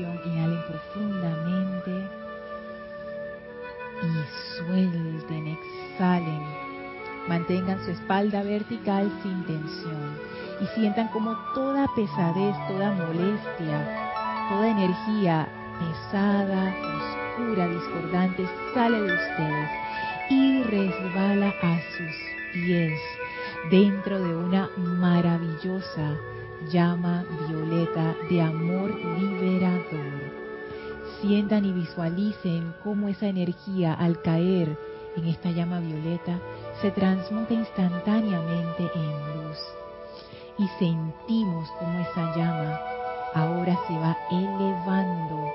inhalen profundamente y suelten, exhalen. Mantengan su espalda vertical sin tensión y sientan como toda pesadez, toda molestia, toda energía pesada, oscura, discordante sale de ustedes y resbala a sus pies dentro de una maravillosa llama violeta de amor liberador sientan y visualicen cómo esa energía al caer en esta llama violeta se transmuta instantáneamente en luz. Y sentimos cómo esa llama ahora se va elevando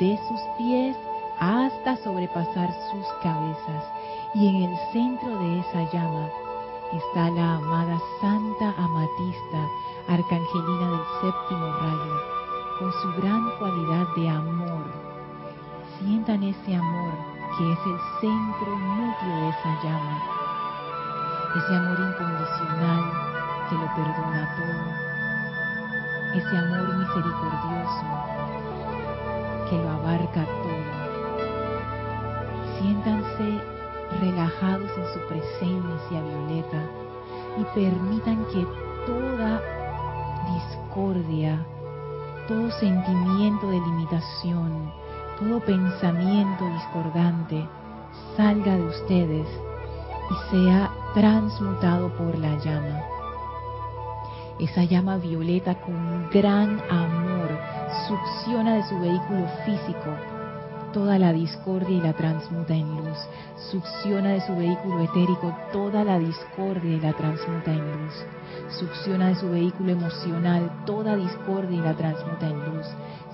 de sus pies hasta sobrepasar sus cabezas. Y en el centro de esa llama está la amada Santa Amatista, Arcangelina del séptimo rayo con su gran cualidad de amor. Sientan ese amor que es el centro núcleo de esa llama. Ese amor incondicional que lo perdona todo. Ese amor misericordioso que lo abarca todo. Siéntanse relajados en su presencia violeta y permitan que toda discordia, todo sentimiento de limitación, todo pensamiento discordante salga de ustedes y sea transmutado por la llama. Esa llama violeta con gran amor succiona de su vehículo físico toda la discordia y la transmuta en luz. Succiona de su vehículo etérico toda la discordia y la transmuta en luz. Succiona de su vehículo emocional toda discordia y la transmuta en luz.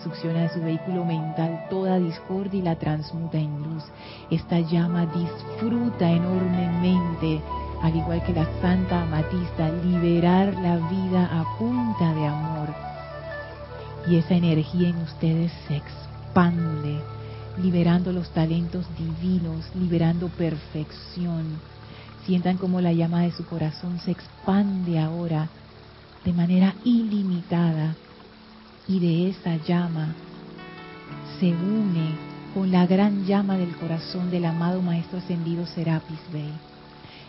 Succiona de su vehículo mental toda discordia y la transmuta en luz. Esta llama disfruta enormemente, al igual que la Santa Amatista, liberar la vida a punta de amor. Y esa energía en ustedes se expande liberando los talentos divinos, liberando perfección. Sientan como la llama de su corazón se expande ahora de manera ilimitada y de esa llama se une con la gran llama del corazón del amado Maestro Ascendido Serapis Bey.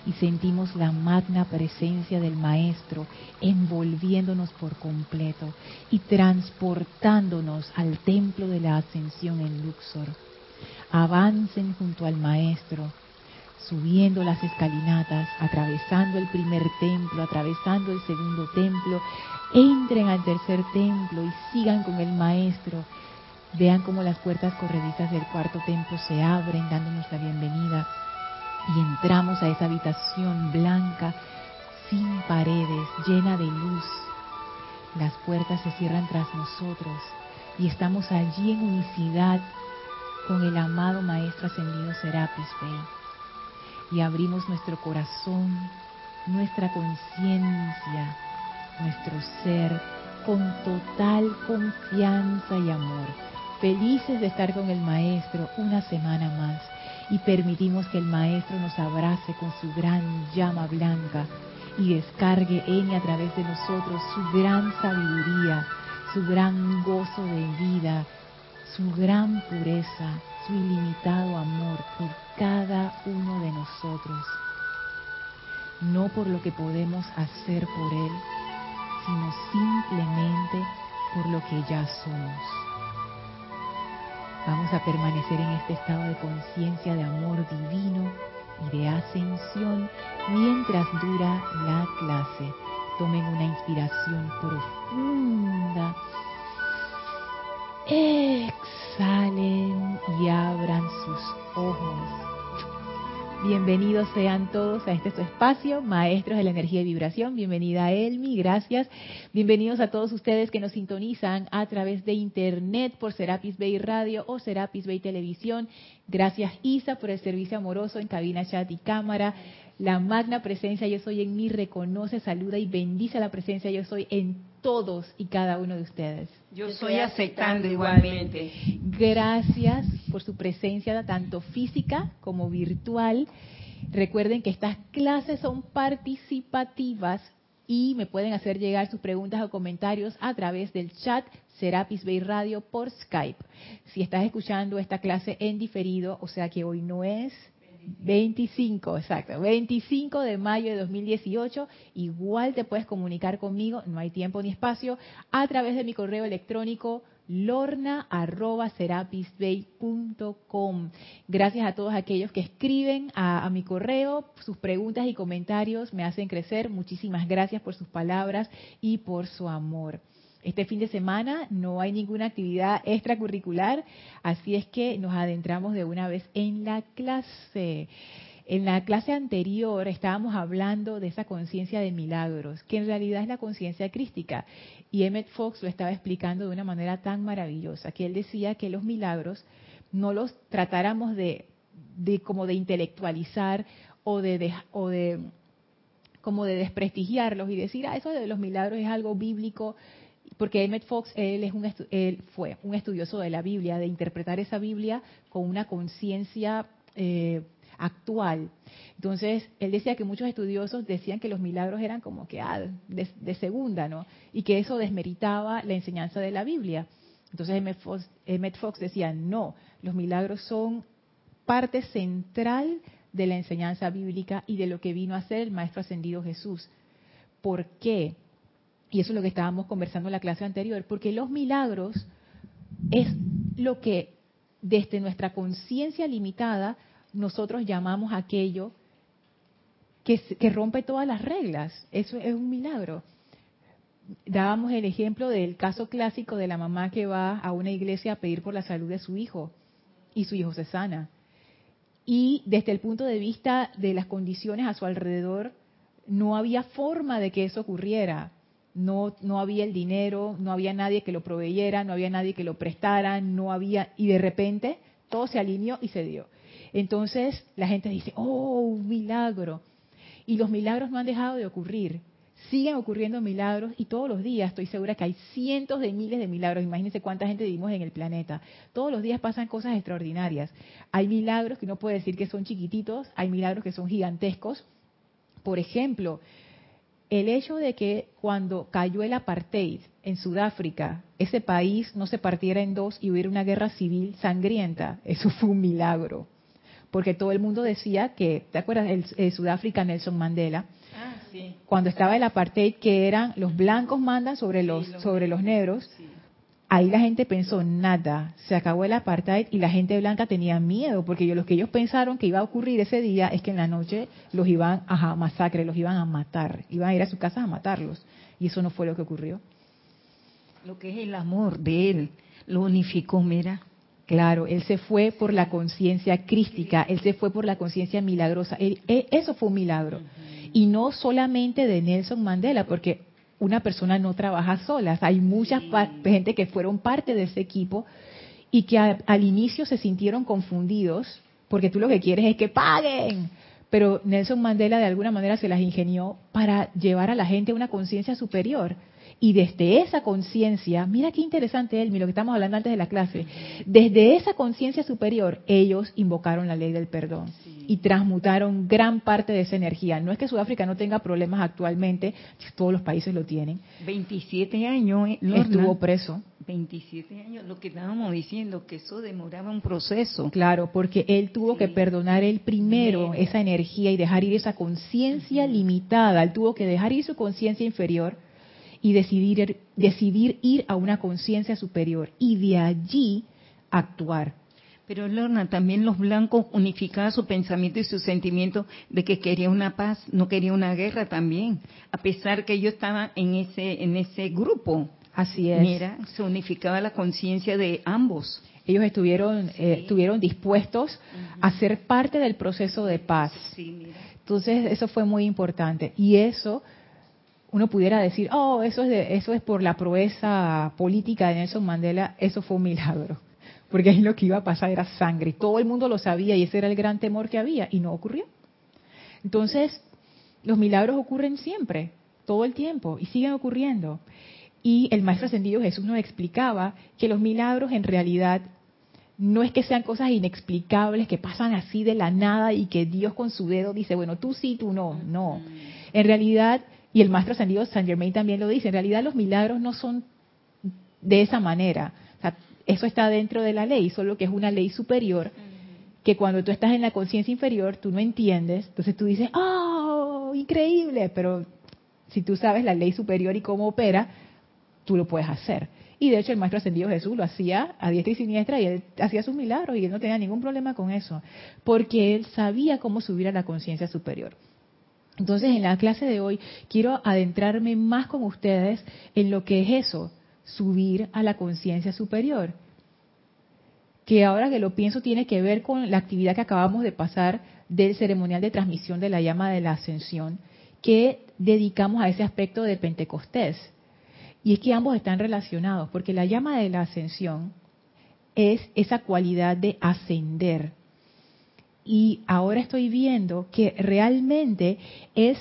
Y sentimos la magna presencia del Maestro envolviéndonos por completo y transportándonos al templo de la ascensión en Luxor. Avancen junto al Maestro, subiendo las escalinatas, atravesando el primer templo, atravesando el segundo templo, entren al tercer templo y sigan con el Maestro. Vean cómo las puertas corredizas del cuarto templo se abren dándonos la bienvenida y entramos a esa habitación blanca, sin paredes, llena de luz. Las puertas se cierran tras nosotros y estamos allí en unicidad con el amado Maestro Ascendido Serapis Bey. Y abrimos nuestro corazón, nuestra conciencia, nuestro ser con total confianza y amor. Felices de estar con el Maestro una semana más y permitimos que el Maestro nos abrace con su gran llama blanca y descargue en y a través de nosotros su gran sabiduría, su gran gozo de vida, su gran pureza, su ilimitado amor por cada uno de nosotros. No por lo que podemos hacer por Él, sino simplemente por lo que ya somos. Vamos a permanecer en este estado de conciencia de amor divino y de ascensión mientras dura la clase. Tomen una inspiración profunda. Exhalen y abran sus ojos. Bienvenidos sean todos a este su espacio, Maestros de la Energía y Vibración. Bienvenida Elmi, gracias. Bienvenidos a todos ustedes que nos sintonizan a través de Internet por Serapis Bay Radio o Serapis Bay Televisión. Gracias Isa por el servicio amoroso en cabina, chat y cámara. La magna presencia yo soy en mí reconoce, saluda y bendice la presencia yo soy en todos y cada uno de ustedes. Yo estoy aceptando igualmente. Gracias por su presencia tanto física como virtual. Recuerden que estas clases son participativas y me pueden hacer llegar sus preguntas o comentarios a través del chat Serapis Bay Radio por Skype. Si estás escuchando esta clase en diferido, o sea que hoy no es 25, exacto, 25 de mayo de 2018, igual te puedes comunicar conmigo, no hay tiempo ni espacio, a través de mi correo electrónico lorna.serapisbay.com. Gracias a todos aquellos que escriben a, a, mi correo, sus preguntas y comentarios me hacen crecer. Muchísimas gracias por sus palabras y por su amor. Este fin de semana no hay ninguna actividad extracurricular, así es que nos adentramos de una vez en la clase. En la clase anterior estábamos hablando de esa conciencia de milagros, que en realidad es la conciencia crística. Y Emmett Fox lo estaba explicando de una manera tan maravillosa, que él decía que los milagros no los tratáramos de, de como de intelectualizar o de, o de como de desprestigiarlos y decir, ah, eso de los milagros es algo bíblico, porque Emmett Fox él es un él fue un estudioso de la Biblia, de interpretar esa Biblia con una conciencia eh, actual. Entonces, él decía que muchos estudiosos decían que los milagros eran como que ah, de, segunda, ¿no? Y que eso desmeritaba la enseñanza de la Biblia. Entonces, Emmett Fox, Emmett Fox decía, no, los milagros son parte central de la enseñanza bíblica y de lo que vino a ser el Maestro Ascendido Jesús. ¿Por qué? Y eso es lo que estábamos conversando en la clase anterior, porque los milagros es lo que desde nuestra conciencia limitada nosotros llamamos aquello que, rompe todas las reglas. Eso es un milagro. Dábamos el ejemplo del caso clásico de la mamá que va a una iglesia a pedir por la salud de su hijo y su hijo se sana. Y desde el punto de vista de las condiciones a su alrededor, no había forma de que eso ocurriera no, no había el dinero, no había nadie que lo proveyera, no había nadie que lo prestara, no había, y de repente todo se alineó y se dio. Entonces la gente dice, oh, un milagro. Y los milagros no han dejado de ocurrir. Siguen ocurriendo milagros y todos los días estoy segura que hay cientos de miles de milagros. Imagínense cuánta gente vivimos en el planeta. Todos los días pasan cosas extraordinarias. Hay milagros que no puede decir que son chiquititos, hay milagros que son gigantescos. Por ejemplo, el hecho de que cuando cayó el apartheid en Sudáfrica, ese país no se partiera en dos y hubiera una guerra civil sangrienta, eso fue un milagro. Porque todo el mundo decía que, ¿te acuerdas? El, Sudáfrica Nelson Mandela, ah, sí. cuando estaba el apartheid que eran los blancos mandan sobre los, sí, los sobre los negros, sí. Ahí la gente pensó nada, se acabó el apartheid y la gente blanca tenía miedo, porque lo que ellos pensaron que iba a ocurrir ese día es que en la noche los iban a masacre, los iban a matar, iban a ir a sus casas a matarlos. Y eso no fue lo que ocurrió. Lo que es el amor de él, lo unificó, mira. Claro, él se fue por la conciencia crística, él se fue por la conciencia milagrosa. Él, él, eso fue un milagro. Uh -huh. Y no solamente de Nelson Mandela, porque una persona no trabaja sola. Hay mucha gente que fueron parte de ese equipo y que a, al inicio se sintieron confundidos, porque tú lo que quieres es que paguen. Pero Nelson Mandela de alguna manera se las ingenió para llevar a la gente a una conciencia superior. Y desde esa conciencia, mira qué interesante, Elmi, lo que estamos hablando antes de la clase, desde esa conciencia superior, ellos invocaron la ley del perdón sí. y transmutaron gran parte de esa energía. No es que Sudáfrica no tenga problemas actualmente, todos los países lo tienen. 27 años eh, Lorna, estuvo preso. 27 años, lo que estábamos diciendo, que eso demoraba un proceso. Claro, porque él tuvo sí. que perdonar él primero Bien. esa energía y dejar ir esa conciencia uh -huh. limitada. Él tuvo que dejar ir su conciencia inferior y decidir, decidir ir a una conciencia superior y de allí actuar. Pero Lorna, también los blancos unificaban su pensamiento y su sentimiento de que quería una paz, no quería una guerra también, a pesar que ellos estaban en ese, en ese grupo. Así es. Mira, se unificaba la conciencia de ambos. Ellos estuvieron, sí. eh, estuvieron dispuestos uh -huh. a ser parte del proceso de paz. Sí, mira. Entonces, eso fue muy importante. Y eso uno pudiera decir, oh, eso es, de, eso es por la proeza política de Nelson Mandela, eso fue un milagro. Porque ahí lo que iba a pasar era sangre. Todo el mundo lo sabía y ese era el gran temor que había y no ocurrió. Entonces, los milagros ocurren siempre, todo el tiempo y siguen ocurriendo. Y el Maestro Ascendido Jesús nos explicaba que los milagros en realidad no es que sean cosas inexplicables que pasan así de la nada y que Dios con su dedo dice, bueno, tú sí, tú no. No. En realidad, y el Maestro Ascendido San Germain también lo dice, en realidad los milagros no son de esa manera. O sea, eso está dentro de la ley, solo que es una ley superior que cuando tú estás en la conciencia inferior tú no entiendes, entonces tú dices, ¡oh, increíble! Pero si tú sabes la ley superior y cómo opera, tú lo puedes hacer. Y de hecho el Maestro Ascendido Jesús lo hacía a diestra y siniestra y él hacía sus milagros y él no tenía ningún problema con eso, porque él sabía cómo subir a la conciencia superior. Entonces en la clase de hoy quiero adentrarme más con ustedes en lo que es eso, subir a la conciencia superior que ahora que lo pienso tiene que ver con la actividad que acabamos de pasar del ceremonial de transmisión de la llama de la ascensión, que dedicamos a ese aspecto de Pentecostés. Y es que ambos están relacionados, porque la llama de la ascensión es esa cualidad de ascender. Y ahora estoy viendo que realmente es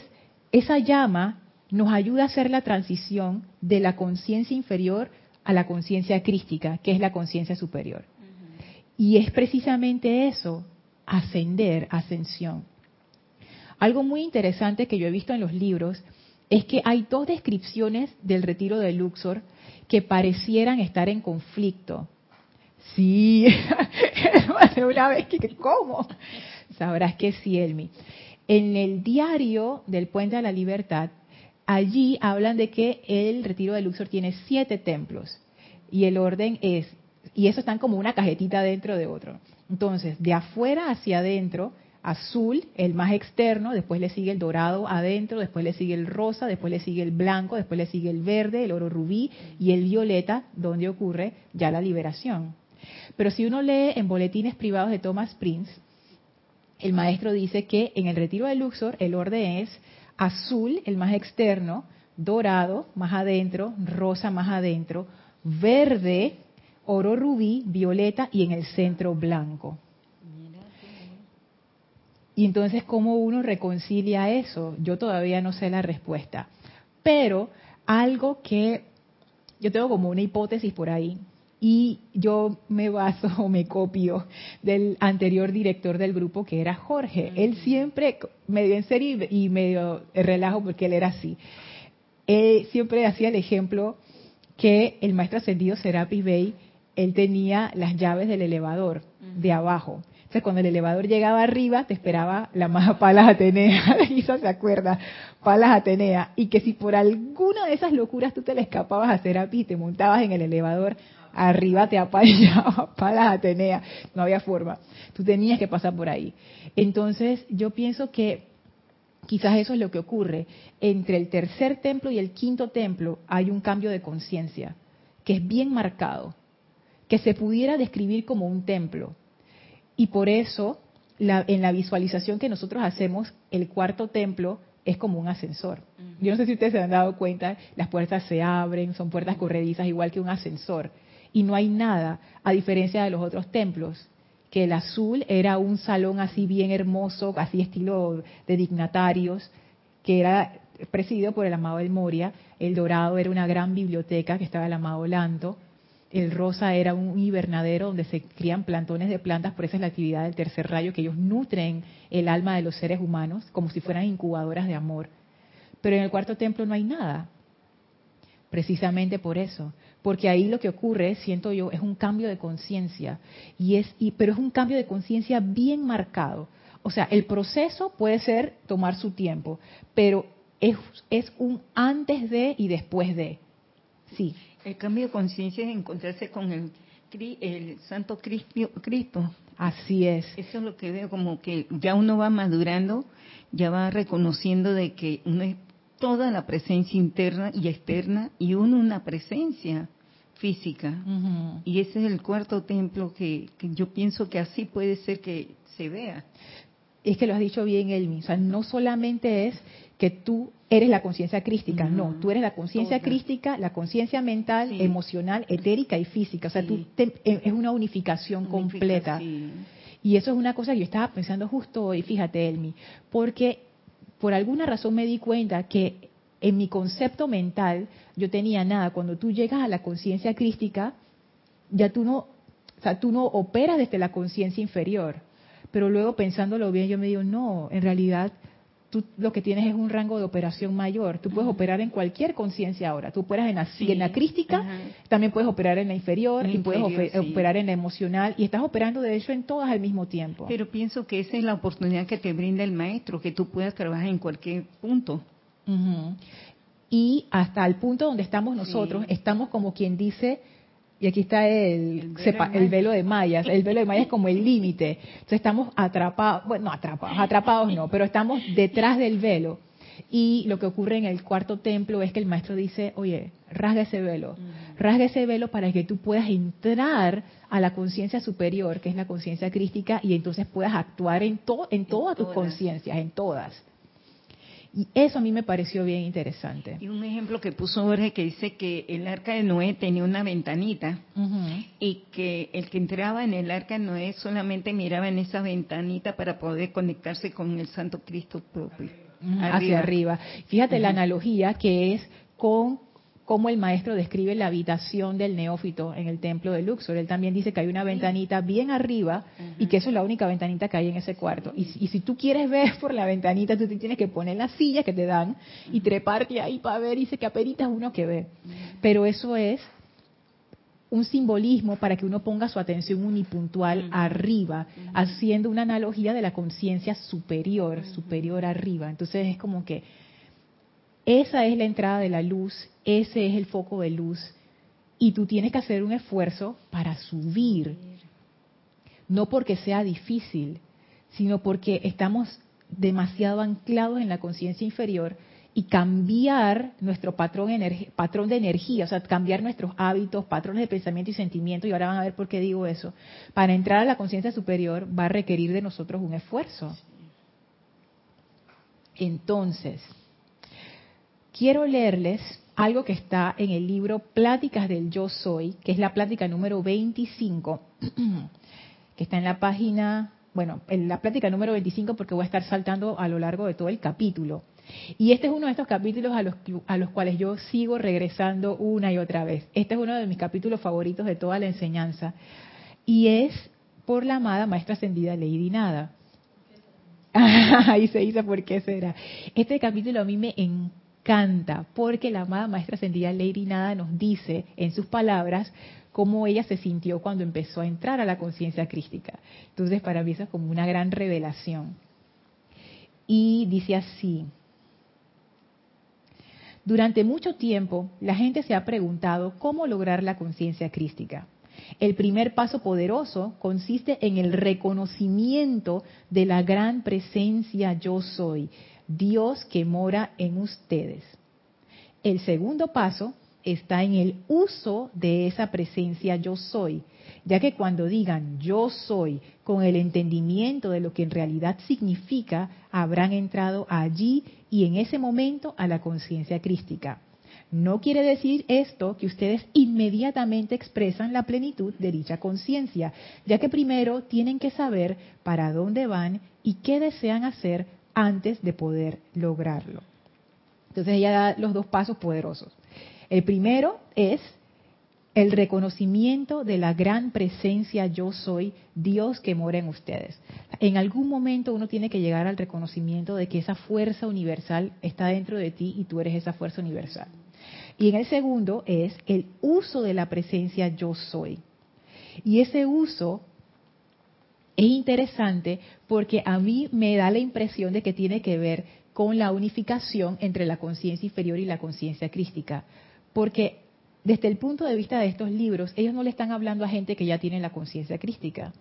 esa llama nos ayuda a hacer la transición de la conciencia inferior a la conciencia crística, que es la conciencia superior. Y es precisamente eso, ascender, ascensión. Algo muy interesante que yo he visto en los libros es que hay dos descripciones del retiro de Luxor que parecieran estar en conflicto. Sí, una vez que, ¿cómo? Sabrás que sí, Elmi. En el diario del Puente a la Libertad, allí hablan de que el retiro de Luxor tiene siete templos y el orden es y eso están como una cajetita dentro de otro. Entonces, de afuera hacia adentro, azul, el más externo, después le sigue el dorado adentro, después le sigue el rosa, después le sigue el blanco, después le sigue el verde, el oro rubí y el violeta, donde ocurre ya la liberación. Pero si uno lee en boletines privados de Thomas Prince, el maestro dice que en el retiro de Luxor el orden es azul, el más externo, dorado, más adentro, rosa, más adentro, verde, oro rubí, violeta y en el centro blanco. Y entonces, ¿cómo uno reconcilia eso? Yo todavía no sé la respuesta. Pero algo que yo tengo como una hipótesis por ahí, y yo me baso o me copio del anterior director del grupo que era Jorge. Él siempre, medio en serio y medio relajo porque él era así, él siempre hacía el ejemplo que el maestro ascendido Serapis Bey él tenía las llaves del elevador de abajo. Entonces, cuando el elevador llegaba arriba, te esperaba la más Palas Atenea, eso se acuerda, Palas Atenea, y que si por alguna de esas locuras tú te le escapabas a Serapi y te montabas en el elevador, arriba te apañaba Palas Atenea, no había forma, tú tenías que pasar por ahí. Entonces, yo pienso que quizás eso es lo que ocurre. Entre el tercer templo y el quinto templo hay un cambio de conciencia, que es bien marcado que se pudiera describir como un templo. Y por eso, en la visualización que nosotros hacemos, el cuarto templo es como un ascensor. Yo no sé si ustedes se han dado cuenta, las puertas se abren, son puertas corredizas igual que un ascensor. Y no hay nada, a diferencia de los otros templos, que el azul era un salón así bien hermoso, así estilo de dignatarios, que era presidido por el amado El Moria, el dorado era una gran biblioteca que estaba el amado Lanto, el rosa era un invernadero donde se crían plantones de plantas, por esa es la actividad del tercer rayo, que ellos nutren el alma de los seres humanos como si fueran incubadoras de amor. Pero en el cuarto templo no hay nada. Precisamente por eso, porque ahí lo que ocurre, siento yo, es un cambio de conciencia y es y, pero es un cambio de conciencia bien marcado. O sea, el proceso puede ser tomar su tiempo, pero es, es un antes de y después de. Sí. El cambio de conciencia es encontrarse con el, el Santo Cristo. Así es. Eso es lo que veo, como que ya uno va madurando, ya va reconociendo de que uno es toda la presencia interna y externa y uno una presencia física. Y ese es el cuarto templo que, que, yo pienso que así puede ser que se vea. Es que lo has dicho bien, Elmi. O sea, no solamente es que tú eres la conciencia crística, no, tú eres la conciencia crística, la conciencia mental, emocional, etérica y física, o sea, tú e, es una unificación completa. Y eso es una cosa que yo estaba pensando justo hoy, fíjate, Elmi, porque por alguna razón me di cuenta que en mi concepto mental, yo tenía nada. Cuando tú llegas a la conciencia crística, ya tú no, o sea, tú no operas desde la conciencia inferior. Pero luego pensándolo bien, yo me digo, no, en realidad tú lo que tienes es un rango de operación mayor. Tú puedes operar en cualquier conciencia ahora. Tú operas en la, en la crística, también puedes operar en la inferior, y puedes operar en la emocional, y estás operando de hecho en todas al mismo tiempo. Pero pienso que esa es la oportunidad que te brinda el maestro, que tú puedas trabajar en cualquier punto. Y hasta el punto donde estamos nosotros, estamos como quien dice, y aquí está el, el, velo, de mayas. El velo de mayas es como el límite. Entonces estamos atrapados, bueno, no atrapados, atrapados no, pero estamos detrás del velo. Y lo que ocurre en el cuarto templo es que el maestro dice, oye, rasga ese velo, rasga ese velo para que tú puedas entrar a la conciencia superior, que es la conciencia crística, y entonces puedas actuar en, en todas tus conciencias, en todas. Y eso a mí me pareció bien interesante. Y un ejemplo que puso Jorge que dice que el arca de Noé tenía una ventanita y que el que entraba en el arca de Noé solamente miraba en esa ventanita para poder conectarse con el Santo Cristo propio. Hacia arriba. Fíjate la analogía que es con cómo el maestro describe la habitación del neófito en el templo de Luxor. Él también dice que hay una ventanita bien arriba y que eso es la única ventanita que hay en ese cuarto. Y, si tú quieres ver por la ventanita, tú te tienes que poner las sillas que te dan y treparte ahí para ver. Y dice que apenas uno que ve. Pero eso es un simbolismo para que uno ponga su atención unipuntual arriba, haciendo una analogía de la conciencia superior, superior arriba. Entonces es como que esa es la entrada de la luz, ese es el foco de luz. Y tú tienes que hacer un esfuerzo para subir. No porque sea difícil, sino porque estamos demasiado anclados en la conciencia inferior y cambiar nuestro patrón, patrón de energía, o sea, cambiar nuestros hábitos, patrones de pensamiento y sentimiento, y ahora van a ver por qué digo eso, para entrar a la conciencia superior va a requerir de nosotros un esfuerzo. Entonces, quiero leerles algo que está en el libro Pláticas del Yo Soy, que es la plática número 25, que está en la página, bueno, en la plática número 25 porque voy a estar saltando a lo largo de todo el capítulo. Y este es uno de estos capítulos a los, a los cuales yo sigo regresando una y otra vez. Este es uno de mis capítulos favoritos de toda la enseñanza. Y es por la amada Maestra Ascendida Lady Nada. Ahí se dice por qué será. Este capítulo a mí me encanta canta, porque la amada maestra ascendida Lady Nada nos dice en sus palabras cómo ella se sintió cuando empezó a entrar a la conciencia crística. Entonces, para mí eso es como una gran revelación. Y dice así, durante mucho tiempo la gente se ha preguntado cómo lograr la conciencia crística. El primer paso poderoso consiste en el reconocimiento de la gran presencia yo soy, Dios que mora en ustedes. El segundo paso está en el uso de esa presencia yo soy, ya que cuando digan yo soy con el entendimiento de lo que en realidad significa, habrán entrado allí y en ese momento a la conciencia crística. No quiere decir esto que ustedes inmediatamente expresan la plenitud de dicha conciencia, ya que primero tienen que saber para dónde van y qué desean hacer antes de poder lograrlo. Entonces ella da los dos pasos poderosos. El primero es el reconocimiento de la gran presencia yo soy, Dios que mora en ustedes. En algún momento uno tiene que llegar al reconocimiento de que esa fuerza universal está dentro de ti y tú eres esa fuerza universal. Y en el segundo es el uso de la presencia yo soy. Y ese uso es interesante porque a mí me da la impresión de que tiene que ver con la unificación entre la conciencia inferior y la conciencia crística. Porque desde el punto de vista de estos libros, ellos no le están hablando a gente que ya tiene la conciencia crística.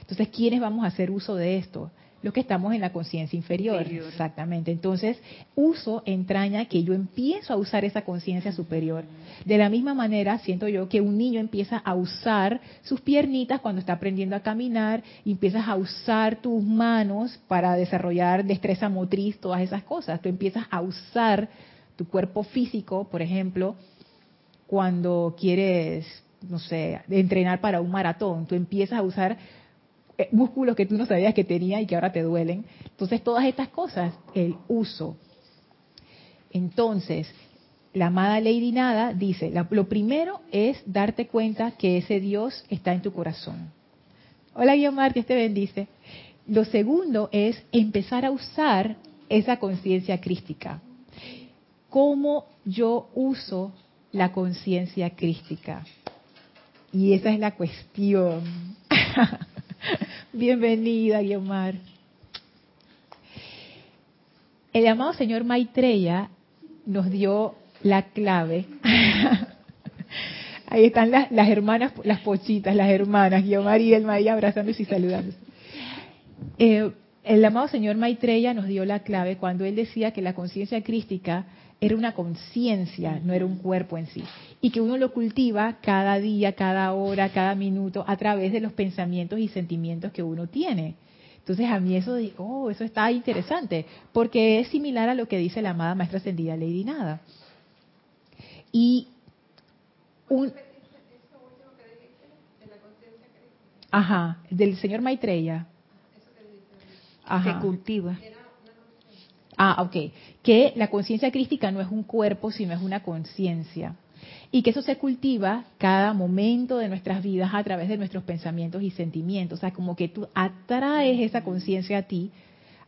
Entonces, ¿quiénes vamos a hacer uso de esto? Los que estamos en la conciencia inferior. Exactamente. Entonces, uso entraña que yo empiezo a usar esa conciencia superior. De la misma manera, siento yo que un niño empieza a usar sus piernitas cuando está aprendiendo a caminar, y empiezas a usar tus manos para desarrollar destreza motriz, todas esas cosas. Tú empiezas a usar tu cuerpo físico, por ejemplo, cuando quieres, no sé, entrenar para un maratón. Tú empiezas a usar músculos que tú no sabías que tenía y que ahora te duelen. Entonces, todas estas cosas, el uso. Entonces, la amada Lady Nada dice, lo primero es darte cuenta que ese Dios está en tu corazón. Hola Guiomar, Dios te bendice. Lo segundo es empezar a usar esa conciencia crística. ¿Cómo yo uso la conciencia crística? Y esa es la cuestión. Bienvenida, Guiomar. El llamado señor Maitreya nos dio la clave. Ahí están las, hermanas, las pochitas, las hermanas, Guiomar y Elma ahí abrazándose y saludándose. Eh, el amado señor Maitreya nos dio la clave cuando él decía que la conciencia crística era una conciencia, no era un cuerpo en sí. Y que uno lo cultiva cada día, cada hora, cada minuto, a través de los pensamientos y sentimientos que uno tiene. Entonces a mí eso digo, oh, eso está interesante, porque es similar a lo que dice la amada maestra ascendida Lady Nada. Y un... Ajá, del señor Maitreya. Ajá. Se cultiva. Ah, ok. Que la conciencia crística no es un cuerpo, sino es una conciencia. Y que eso se cultiva cada momento de nuestras vidas a través de nuestros pensamientos y sentimientos. O sea, como que tú atraes esa conciencia a ti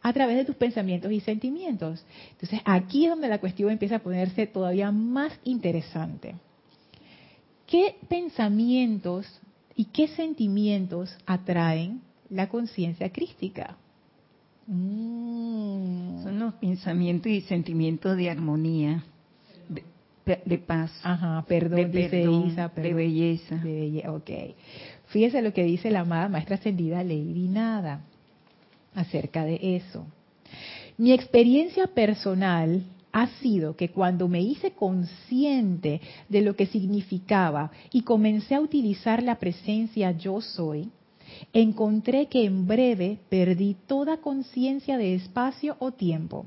a través de tus pensamientos y sentimientos. Entonces, aquí es donde la cuestión empieza a ponerse todavía más interesante. ¿Qué pensamientos y qué sentimientos atraen la conciencia crística? Mm. Los pensamientos y sentimientos de armonía, de, paz, Ajá, perdón, de, de belleza. De Ok. Fíjese lo que dice la amada maestra ascendida Lady Nada acerca de eso. Mi experiencia personal ha sido que cuando me hice consciente de lo que significaba y comencé a utilizar la presencia yo soy, encontré que en breve perdí toda conciencia de espacio o tiempo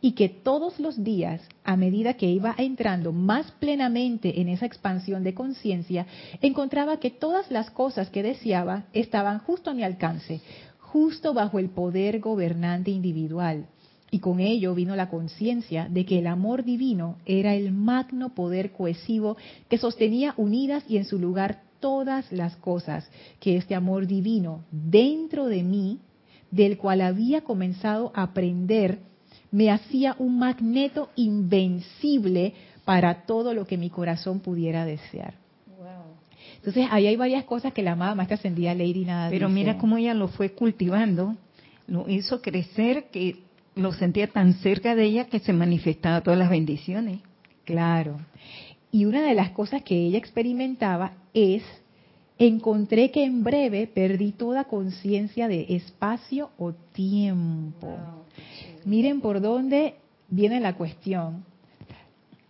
y que todos los días, a medida que iba entrando más plenamente en esa expansión de conciencia, encontraba que todas las cosas que deseaba estaban justo a mi alcance, justo bajo el poder gobernante individual. Y con ello vino la conciencia de que el amor divino era el magno poder cohesivo que sostenía unidas y en su lugar todas las cosas, que este amor divino dentro de mí, del cual había comenzado a aprender, me hacía un magneto invencible para todo lo que mi corazón pudiera desear. Entonces ahí hay varias cosas que la amada maestra ascendida Lady nada. Pero mira cómo ella lo fue cultivando, lo hizo crecer, que lo sentía tan cerca de ella que se manifestaba todas las bendiciones. Claro. Y una de las cosas que ella experimentaba es, encontré que en breve perdí toda conciencia de espacio o tiempo. Miren por dónde viene la cuestión.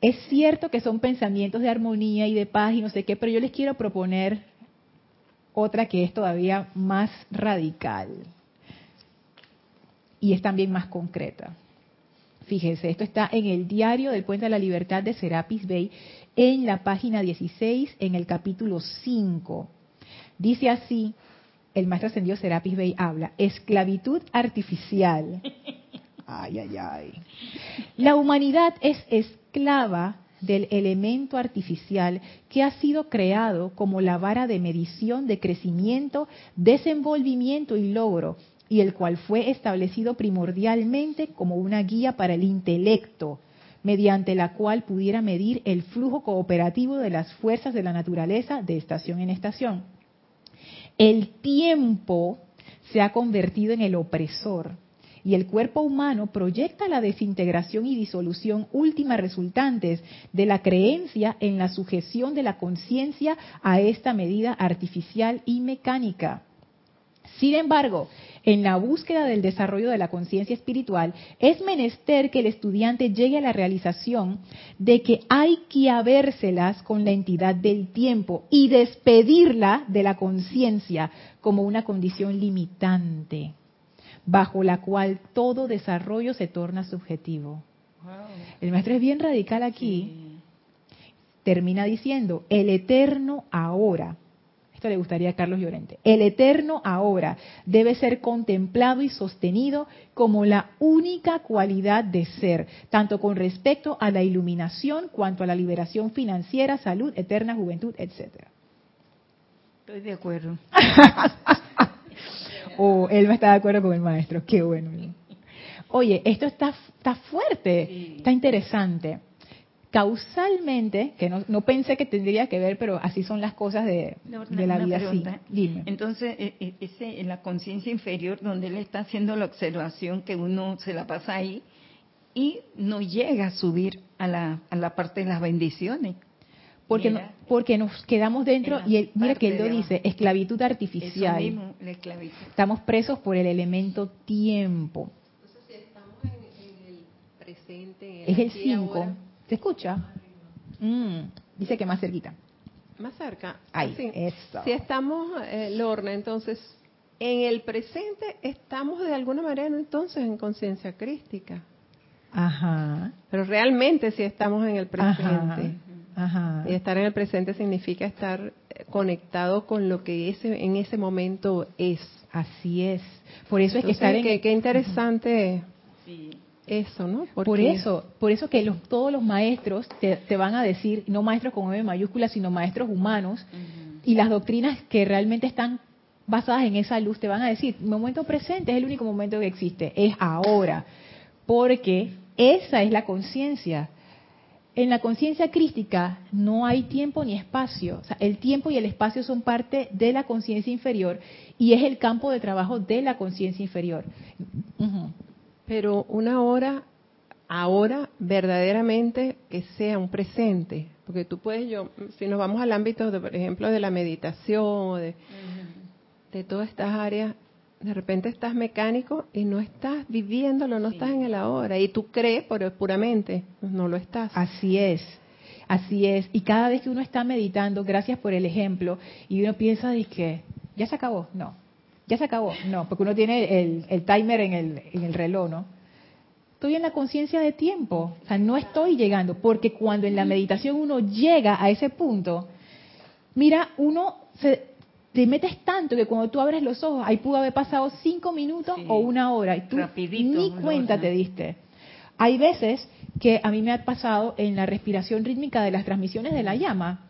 Es cierto que son pensamientos de armonía y de paz y no sé qué, pero yo les quiero proponer otra que es todavía más radical y es también más concreta. Fíjense, esto está en el diario del Puente de la Libertad de Serapis Bay, en la página 16, en el capítulo 5. Dice así, el maestro ascendido Serapis Bay habla, esclavitud artificial. Ay, ay, ay. La humanidad es esclava del elemento artificial que ha sido creado como la vara de medición de crecimiento, desenvolvimiento y logro, y el cual fue establecido primordialmente como una guía para el intelecto, mediante la cual pudiera medir el flujo cooperativo de las fuerzas de la naturaleza de estación en estación. El tiempo se ha convertido en el opresor y el cuerpo humano proyecta la desintegración y disolución última resultantes de la creencia en la sujeción de la conciencia a esta medida artificial y mecánica. Sin embargo, en la búsqueda del desarrollo de la conciencia espiritual, es menester que el estudiante llegue a la realización de que hay que habérselas con la entidad del tiempo y despedirla de la conciencia como una condición limitante bajo la cual todo desarrollo se torna subjetivo. El maestro es bien radical aquí. Termina diciendo, el eterno ahora. Esto le gustaría a Carlos Llorente. El eterno ahora debe ser contemplado y sostenido como la única cualidad de ser, tanto con respecto a la iluminación cuanto a la liberación financiera, salud, eterna juventud, etcétera. Estoy de acuerdo. oh, él me está de acuerdo con el maestro. Qué bueno. Oye, esto está, está fuerte, está interesante causalmente, que no, pensé que tendría que ver, pero así son las cosas de, la vida. Entonces, e, e, ese, en la conciencia inferior, donde él está haciendo la observación que uno se la pasa ahí y no llega a subir a la, a la parte de las bendiciones. Porque, no, porque nos quedamos dentro, y mira que él lo dice, esclavitud artificial. Estamos presos por el elemento tiempo. Entonces, si estamos en, el presente, es el 5 ¿Se escucha? Mm, dice que más cerquita. Más cerca. Ahí, eso. Si estamos, eh, Lorna, entonces, en el presente estamos de alguna manera entonces en conciencia crística. Ajá. Pero realmente si estamos en el presente. Ajá. Y estar en el presente significa estar eh, conectado con lo que ese, en ese momento es. Así es. Por eso es que estar en... Qué, interesante. Sí eso, ¿no? Por eso, por eso que todos los maestros te, van a decir, no maestros con M mayúscula, sino maestros humanos, y las doctrinas que realmente están basadas en esa luz te van a decir, momento presente es el único momento que existe, es ahora, porque esa es la conciencia. En la conciencia crística no hay tiempo ni espacio. O sea, el tiempo y el espacio son parte de la conciencia inferior y es el campo de trabajo de la conciencia inferior. Pero una hora, ahora, verdaderamente que sea un presente. Porque tú puedes, yo, si nos vamos al ámbito, de, por ejemplo, de la meditación, de, de todas estas áreas, de repente estás mecánico y no estás viviéndolo, no estás en el ahora. Y tú crees, pero puramente, pues no lo estás. Así es. Así es. Y cada vez que uno está meditando, gracias por el ejemplo, y uno piensa de que ya se acabó, no, ya se acabó. No, porque uno tiene el, timer en el, en el reloj, ¿no? Estoy en la conciencia de tiempo. O sea, no estoy llegando. Porque cuando en la meditación uno llega a ese punto, mira, uno se, te metes tanto que cuando tú abres los ojos, ahí pudo haber pasado cinco minutos o una hora. Y tú ni cuenta te diste. Hay veces que a mí me ha pasado en la respiración rítmica de las transmisiones de la llama.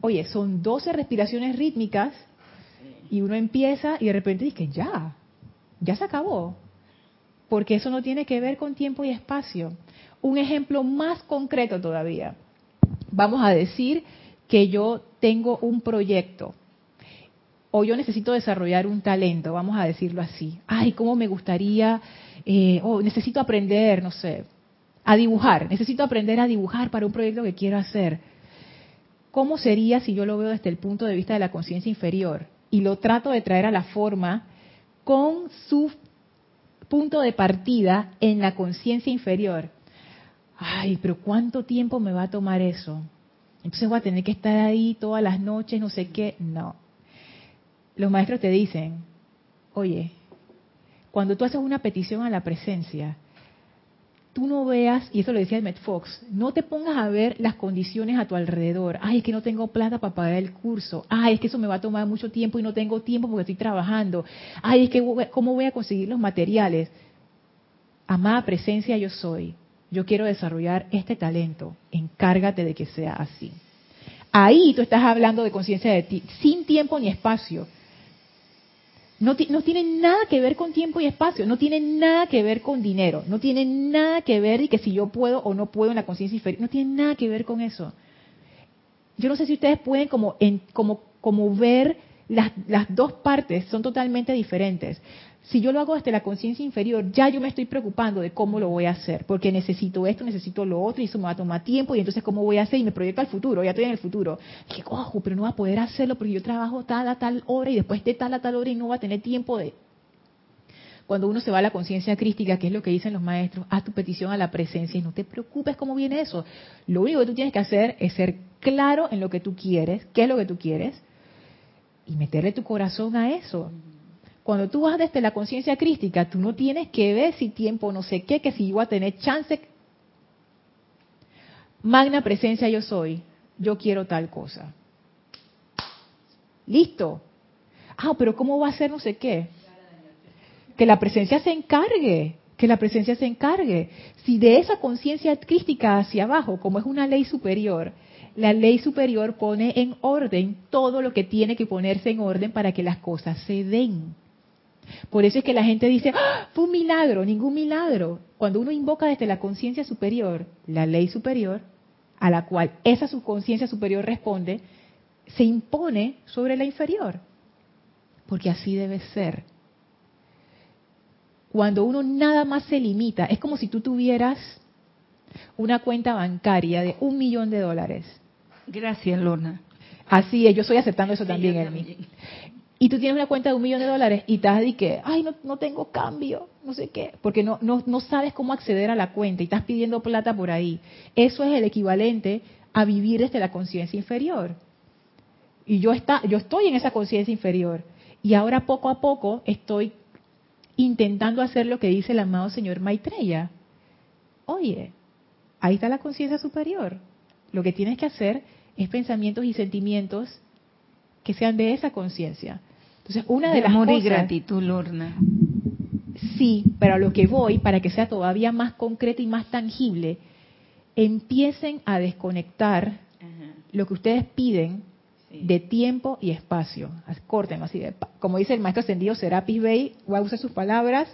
Oye, son 12 respiraciones rítmicas y uno empieza y de repente dice, ya, ya se acabó. Porque eso no tiene que ver con tiempo y espacio. Un ejemplo más concreto todavía. Vamos a decir que yo tengo un proyecto o yo necesito desarrollar un talento, vamos a decirlo así. Ay, cómo me gustaría, eh, o necesito aprender, no sé, a dibujar. Necesito aprender a dibujar para un proyecto que quiero hacer. ¿Cómo sería si yo lo veo desde el punto de vista de la conciencia inferior? Y lo trato de traer a la forma con su punto de partida en la conciencia inferior. Ay, pero ¿cuánto tiempo me va a tomar eso? Entonces voy a tener que estar ahí todas las noches, no sé qué. No. Los maestros te dicen, oye, cuando tú haces una petición a la presencia, tú no veas, y eso lo decía Met Fox, no te pongas a ver las condiciones a tu alrededor. Ay, es que no tengo plata para pagar el curso. Ay, es que eso me va a tomar mucho tiempo y no tengo tiempo porque estoy trabajando. Ay, es que ¿cómo voy a conseguir los materiales? Amada presencia yo soy. Yo quiero desarrollar este talento. Encárgate de que sea así. Ahí tú estás hablando de conciencia de ti, sin tiempo ni espacio. No, no tienen nada que ver con tiempo y espacio, no tienen nada que ver con dinero, no tienen nada que ver y que si yo puedo o no puedo en la conciencia inferior, no tienen nada que ver con eso. Yo no sé si ustedes pueden como, en, como, como ver las, las dos partes, son totalmente diferentes si yo lo hago desde la conciencia inferior, ya yo me estoy preocupando de cómo lo voy a hacer, porque necesito esto, necesito lo otro, y eso me va a tomar tiempo, y entonces cómo voy a hacer, y me proyecto al futuro, ya estoy en el futuro. Que ojo, pero no va a poder hacerlo porque yo trabajo tal a tal hora y después de tal a tal hora y no va a tener tiempo de... Cuando uno se va a la conciencia crística, que es lo que dicen los maestros, haz tu petición a la presencia y no te preocupes cómo viene eso. Lo único que tú tienes que hacer es ser claro en lo que tú quieres, qué es lo que tú quieres, y meterle tu corazón a eso. Cuando tú vas desde la conciencia crística, tú no tienes que ver si tiempo no sé qué, que si yo voy a tener chance. Magna presencia yo soy, yo quiero tal cosa. Listo. Ah, pero ¿cómo va a ser no sé qué? Que la presencia se encargue, que la presencia se encargue. Si de esa conciencia crística hacia abajo, como es una ley superior, la ley superior pone en orden todo lo que tiene que ponerse en orden para que las cosas se den. Por eso es que la gente dice, ¡Ah, fue un milagro, ningún milagro. Cuando uno invoca desde la conciencia superior, la ley superior, a la cual esa subconsciencia superior responde, se impone sobre la inferior. Porque así debe ser. Cuando uno nada más se limita, es como si tú tuvieras una cuenta bancaria de un millón de dólares. Gracias, Lorna. Así es, yo estoy aceptando eso también, Elmi. Y tú tienes una cuenta de un millón de dólares y estás de que, ay, no, no tengo cambio, no sé qué, porque no, no, no sabes cómo acceder a la cuenta y estás pidiendo plata por ahí. Eso es el equivalente a vivir desde la conciencia inferior. Y yo, está, yo estoy en esa conciencia inferior. Y ahora poco a poco estoy intentando hacer lo que dice el amado señor Maitreya. Oye, ahí está la conciencia superior. Lo que tienes que hacer es pensamientos y sentimientos que sean de esa conciencia. Entonces, una de, De las amor cosas, y gratitud, Lorna. sí, pero a lo que voy, para que sea todavía más concreto y más tangible, empiecen a desconectar lo que ustedes piden Sí. de tiempo y espacio. Córtenlo así de, como dice el maestro ascendido Serapis Bey, voy a usar sus palabras.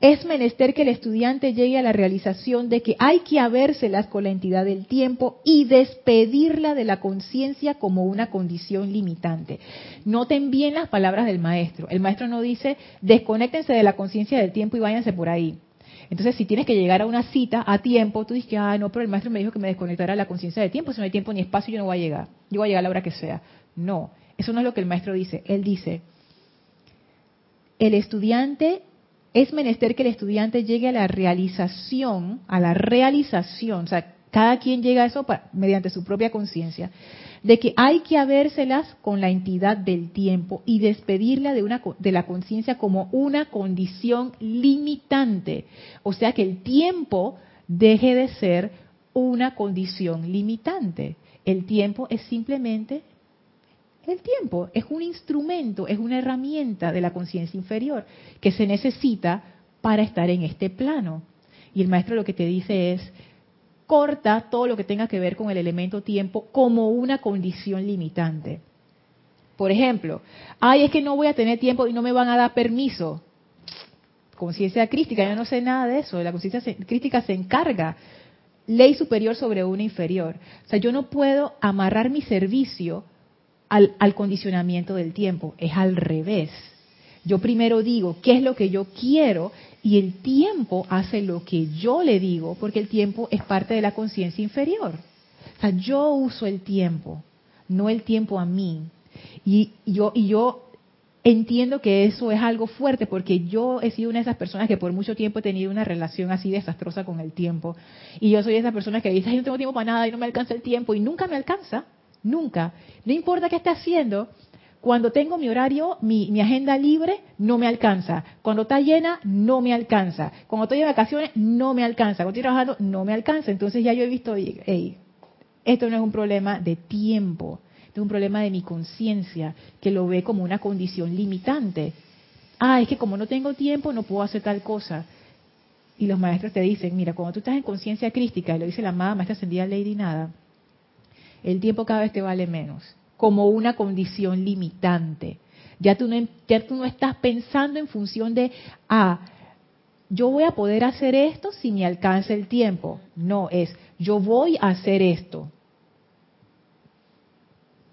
Es menester que el estudiante llegue a la realización de que hay que habérselas con la entidad del tiempo y despedirla de la conciencia como una condición limitante. Noten bien las palabras del maestro. El maestro no dice, desconéctense de la conciencia del tiempo y váyanse por ahí. Entonces, si tienes que llegar a una cita a tiempo, tú dices, ah, no, pero el maestro me dijo que me desconectara de la conciencia del tiempo, si no hay tiempo ni espacio, yo no voy a llegar. Yo voy a llegar a la hora que sea. No, eso no es lo que el maestro dice. Él dice, el estudiante, es menester que el estudiante llegue a la realización, a la realización, o sea, cada quien llega a eso mediante su propia conciencia, de que hay que habérselas con la entidad del tiempo y despedirla de, una, de la conciencia como una condición limitante. O sea, que el tiempo deje de ser una condición limitante. El tiempo es simplemente el tiempo es un instrumento, es una herramienta de la conciencia inferior que se necesita para estar en este plano. Y el maestro lo que te dice es, corta todo lo que tenga que ver con el elemento tiempo como una condición limitante. Por ejemplo, ay, es que no voy a tener tiempo y no me van a dar permiso. Conciencia crística, yo no sé nada de eso. La conciencia crística se encarga. Ley superior sobre una inferior. O sea, yo no puedo amarrar mi servicio al, al condicionamiento del tiempo. Es al revés. Yo primero digo qué es lo que yo quiero y el tiempo hace lo que yo le digo porque el tiempo es parte de la conciencia inferior. O sea, yo uso el tiempo, no el tiempo a mí. Y yo, y yo entiendo que eso es algo fuerte porque yo he sido una de esas personas que por mucho tiempo he tenido una relación así desastrosa con el tiempo. Y yo soy de esas personas que dicen, "Ay, no tengo tiempo para nada y no me alcanza el tiempo y nunca me alcanza, nunca. No importa qué esté haciendo, cuando tengo mi horario, mi, agenda libre, no me alcanza. Cuando está llena, no me alcanza. Cuando estoy de vacaciones, no me alcanza. Cuando estoy trabajando, no me alcanza. Entonces ya yo he visto, hey, esto no es un problema de tiempo, es un problema de mi conciencia, que lo ve como una condición limitante. Ah, es que como no tengo tiempo, no puedo hacer tal cosa. Y los maestros te dicen, mira, cuando tú estás en conciencia crística, y lo dice la amada maestra ascendida Lady Nada, el tiempo cada vez te vale menos, como una condición limitante. Ya tú no, estás pensando en función de, ah, yo voy a poder hacer esto si me alcanza el tiempo. No, es, yo voy a hacer esto.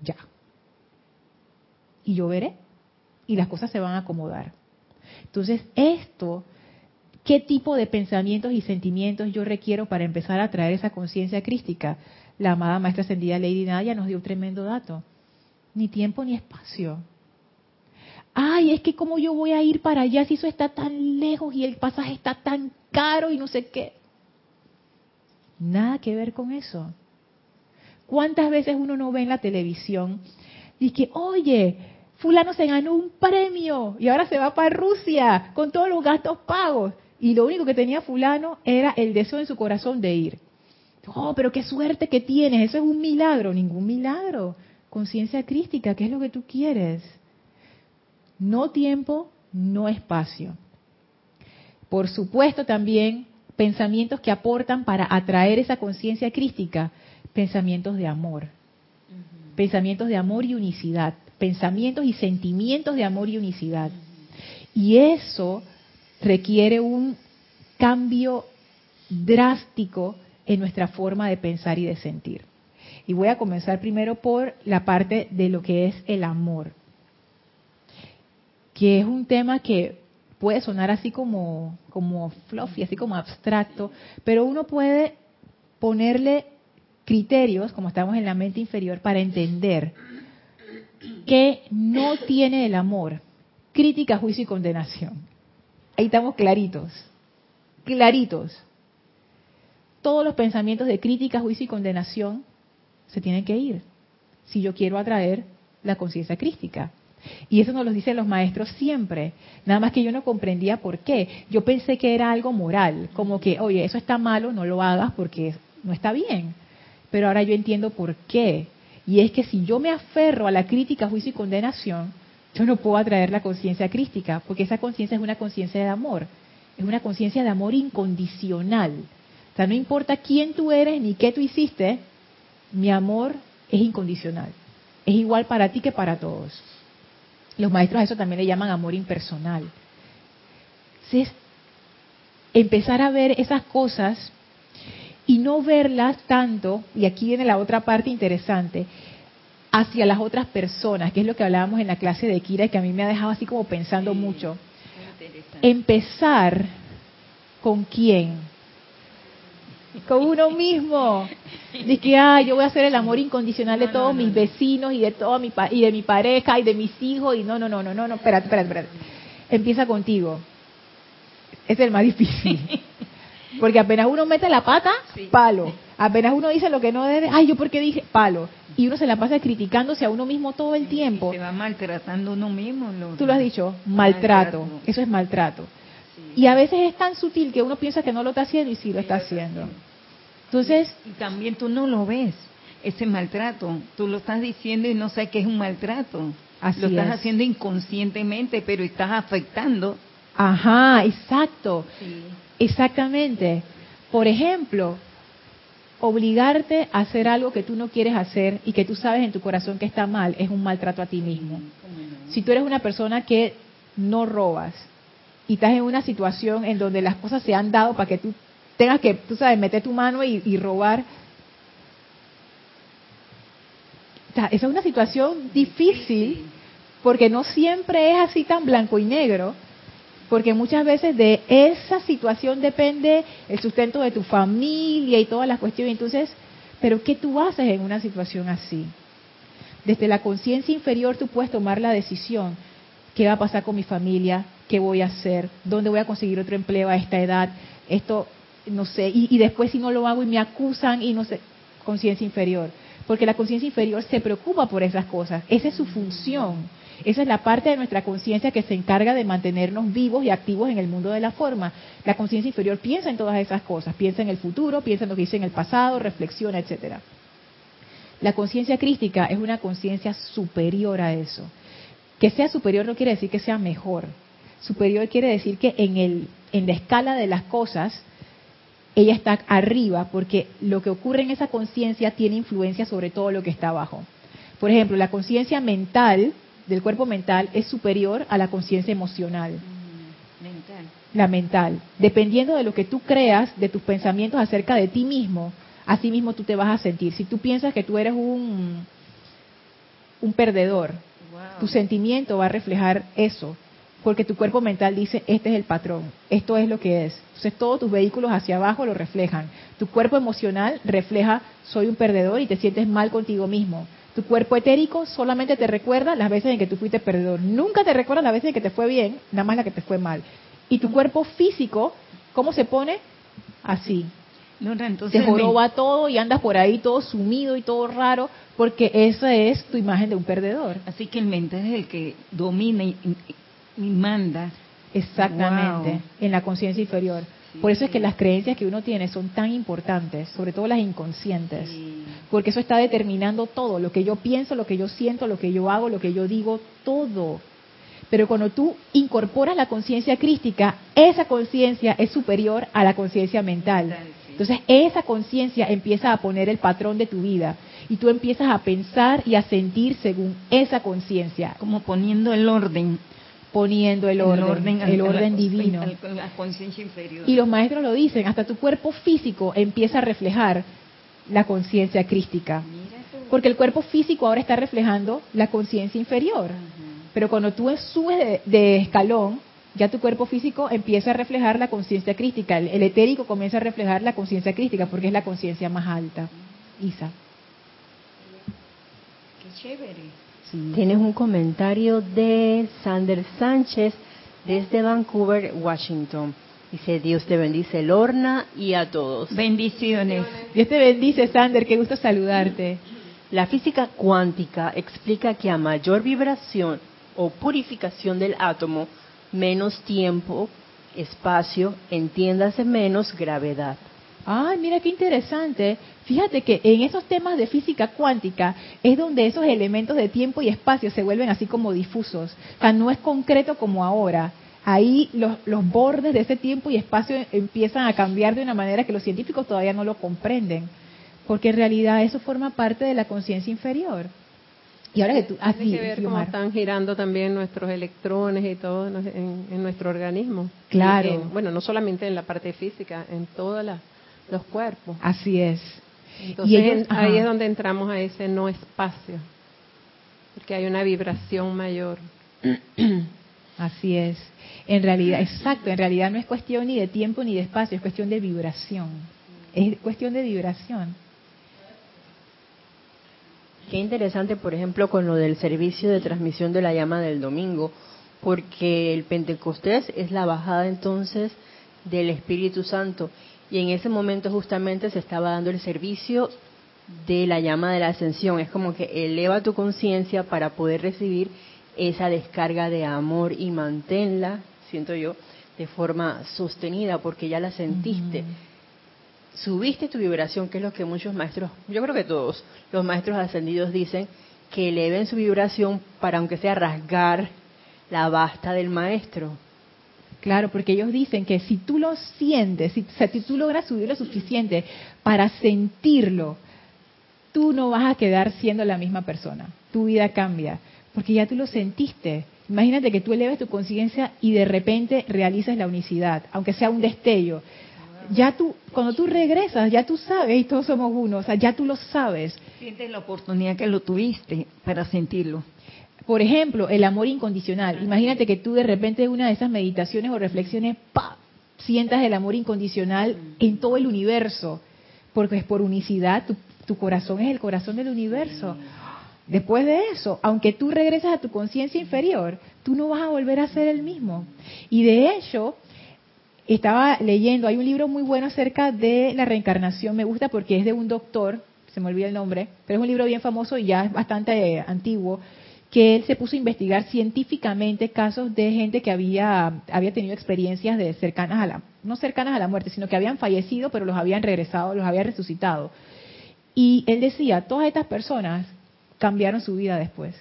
Ya. Y yo veré. Y las cosas se van a acomodar. Entonces, esto, ¿qué tipo de pensamientos y sentimientos yo requiero para empezar a traer esa conciencia crística? La amada maestra ascendida Lady Nadia nos dio un tremendo dato. Ni tiempo ni espacio. Ay, es que cómo yo voy a ir para allá si eso está tan lejos y el pasaje está tan caro y no sé qué. Nada que ver con eso. ¿Cuántas veces uno no ve en la televisión y que, oye, fulano se ganó un premio y ahora se va para Rusia con todos los gastos pagos? Y lo único que tenía fulano era el deseo en su corazón de ir. Oh, pero qué suerte que tienes, eso es un milagro, ningún milagro. Conciencia crística, ¿qué es lo que tú quieres? No tiempo, no espacio. Por supuesto también pensamientos que aportan para atraer esa conciencia crística, pensamientos de amor, pensamientos de amor y unicidad, pensamientos y sentimientos de amor y unicidad. Y eso requiere un cambio drástico en nuestra forma de pensar y de sentir. Y voy a comenzar primero por la parte de lo que es el amor, que es un tema que puede sonar así como, como fluffy, así como abstracto, pero uno puede ponerle criterios, como estamos en la mente inferior, para entender que no tiene el amor crítica, juicio y condenación. Ahí estamos claritos, claritos. Todos los pensamientos de crítica, juicio y condenación se tienen que ir si yo quiero atraer la conciencia crística. Y eso nos lo dicen los maestros siempre. Nada más que yo no comprendía por qué. Yo pensé que era algo moral, como que, oye, eso está malo, no lo hagas porque no está bien. Pero ahora yo entiendo por qué. Y es que si yo me aferro a la crítica, juicio y condenación, yo no puedo atraer la conciencia crística, porque esa conciencia es una conciencia de amor. Es una conciencia de amor incondicional. O sea, no importa quién tú eres ni qué tú hiciste, mi amor es incondicional. Es igual para ti que para todos. Los maestros a eso también le llaman amor impersonal. Entonces, empezar a ver esas cosas y no verlas tanto, y aquí viene la otra parte interesante, hacia las otras personas, que es lo que hablábamos en la clase de Kira, que a mí me ha dejado así como pensando mucho. Empezar con quién? Con uno mismo. Dice que ah, yo voy a hacer el amor incondicional de todos mis vecinos y de toda mi y de mi pareja y de mis hijos y no, no, no, no, no, no, espérate, espérate, espérate. Empieza contigo. Es el más difícil. Porque apenas uno mete la pata, palo. Apenas uno dice lo que no debe, ay, yo porque dije, palo. Y uno se la pasa criticándose a uno mismo todo el tiempo. se va maltratando uno mismo. Tú lo has dicho, maltrato. Eso es maltrato. Y a veces es tan sutil que uno piensa que no lo está haciendo y sí lo está haciendo. Entonces... Y también tú no lo ves, ese maltrato. Tú lo estás diciendo y no sabes que es un maltrato. Así lo estás haciendo inconscientemente, pero estás afectando. Ajá, exacto. Exactamente. Por ejemplo, obligarte a hacer algo que tú no quieres hacer y que tú sabes en tu corazón que está mal es un maltrato a ti mismo. Si tú eres una persona que no robas y estás en una situación en donde las cosas se han dado para que tú tengas que, tú sabes, meter tu mano y, robar, esa es una situación difícil porque no siempre es así tan blanco y negro porque muchas veces de esa situación depende el sustento de tu familia y todas las cuestiones. Entonces, ¿pero qué tú haces en una situación así? Desde la conciencia inferior tú puedes tomar la decisión, ¿qué va a pasar con mi familia? ¿Qué voy a hacer? ¿Dónde voy a conseguir otro empleo a esta edad? Esto, no sé, y, y después si no lo hago y me acusan y no sé, conciencia inferior. Porque la conciencia inferior se preocupa por esas cosas, esa es su función esa es la parte de nuestra conciencia que se encarga de mantenernos vivos y activos en el mundo de la forma. La conciencia inferior piensa en todas esas cosas, piensa en el futuro, piensa en lo que hice en el pasado, reflexiona, etcétera. La conciencia crística es una conciencia superior a eso. Que sea superior no quiere decir que sea mejor. Superior quiere decir que en, el, en la escala de las cosas, ella está arriba porque lo que ocurre en esa conciencia tiene influencia sobre todo lo que está abajo. Por ejemplo, la conciencia mental del cuerpo mental es superior a la conciencia emocional. Mental. La mental. Dependiendo de lo que tú creas, de tus pensamientos acerca de ti mismo, así mismo tú te vas a sentir. Si tú piensas que tú eres un, un perdedor, tu sentimiento va a reflejar eso, porque tu cuerpo mental dice, este es el patrón, esto es lo que es. Entonces todos tus vehículos hacia abajo lo reflejan. Tu cuerpo emocional refleja, soy un perdedor y te sientes mal contigo mismo. Tu cuerpo etérico solamente te recuerda las veces en que tú fuiste perdedor. Nunca te recuerda las veces en que te fue bien, nada más la que te fue mal. Y tu cuerpo físico, ¿cómo se pone? Así. No, entonces te joroba todo y andas por ahí todo sumido y todo raro, porque esa es tu imagen de un perdedor. Así que el mental es el que domina y, manda. Exactamente, en la conciencia inferior. Por eso es que las creencias que uno tiene son tan importantes, sobre todo las inconscientes, porque eso está determinando todo, lo que yo pienso, lo que yo siento, lo que yo hago, lo que yo digo, todo. Pero cuando tú incorporas la conciencia crística, esa conciencia es superior a la conciencia mental. Entonces esa conciencia empieza a poner el patrón de tu vida y tú empiezas a pensar y a sentir según esa conciencia. Como poniendo el orden. Poniendo el orden, el orden, divino. La conciencia inferior. Y los maestros lo dicen, hasta tu cuerpo físico empieza a reflejar la conciencia crística. Porque el cuerpo físico ahora está reflejando la conciencia inferior. Pero cuando tú subes de, escalón, ya tu cuerpo físico empieza a reflejar la conciencia crística. El, etérico comienza a reflejar la conciencia crística porque es la conciencia más alta. Isa. Qué chévere. Tienes un comentario de Sander Sánchez desde Vancouver, Washington. Dice, Dios te bendice, Lorna, y a todos. Bendiciones. Dios te bendice, Sander, qué gusto saludarte. La física cuántica explica que a mayor vibración o purificación del átomo, menos tiempo, espacio, entiéndase menos gravedad. Ay, mira qué interesante. Fíjate que en esos temas de física cuántica es donde esos elementos de tiempo y espacio se vuelven así como difusos. O sea, no es concreto como ahora. Ahí los, los bordes de ese tiempo y espacio empiezan a cambiar de una manera que los científicos todavía no lo comprenden. Porque en realidad eso forma parte de la conciencia inferior. Y ahora que tú, así, Tiene que ver cómo están girando también nuestros electrones y todo en, nuestro organismo. Claro. bueno, no solamente en la parte física, en todos los cuerpos. Así es. Entonces ahí es donde entramos a ese no espacio, porque hay una vibración mayor. Así es. En realidad, exacto, en realidad no es cuestión ni de tiempo ni de espacio, es cuestión de vibración. Es cuestión de vibración. Qué interesante, por ejemplo, con lo del servicio de transmisión de la llama del domingo, porque el Pentecostés es la bajada entonces del Espíritu Santo y en ese momento justamente se estaba dando el servicio de la llama de la ascensión. Es como que eleva tu conciencia para poder recibir esa descarga de amor y manténla, siento yo, de forma sostenida porque ya la sentiste subiste tu vibración, que es lo que muchos maestros, yo creo que todos los maestros ascendidos dicen, que eleven su vibración para aunque sea rasgar la basta del maestro. Claro, porque ellos dicen que si tú lo sientes, si, si tú logras subir lo suficiente para sentirlo, tú no vas a quedar siendo la misma persona. Tu vida cambia, porque ya tú lo sentiste. Imagínate que tú eleves tu conciencia y de repente realizas la unicidad, aunque sea un destello ya tú, cuando tú regresas, ya tú sabes, y todos somos uno, o sea, ya tú lo sabes. Sientes la oportunidad que lo tuviste para sentirlo. Por ejemplo, el amor incondicional. Imagínate que tú de repente en una de esas meditaciones o reflexiones, ¡pa! sientas el amor incondicional en todo el universo, porque es por unicidad, tu, tu corazón es el corazón del universo. Después de eso, aunque tú regresas a tu conciencia inferior, tú no vas a volver a ser el mismo. Y de hecho, estaba leyendo, hay un libro muy bueno acerca de la reencarnación, me gusta porque es de un doctor, se me olvida el nombre, pero es un libro bien famoso y ya es bastante antiguo, que él se puso a investigar científicamente casos de gente que había, había tenido experiencias de cercanas a la, no cercanas a la muerte, sino que habían fallecido, pero los habían regresado, los habían resucitado. Y él decía, todas estas personas cambiaron su vida después.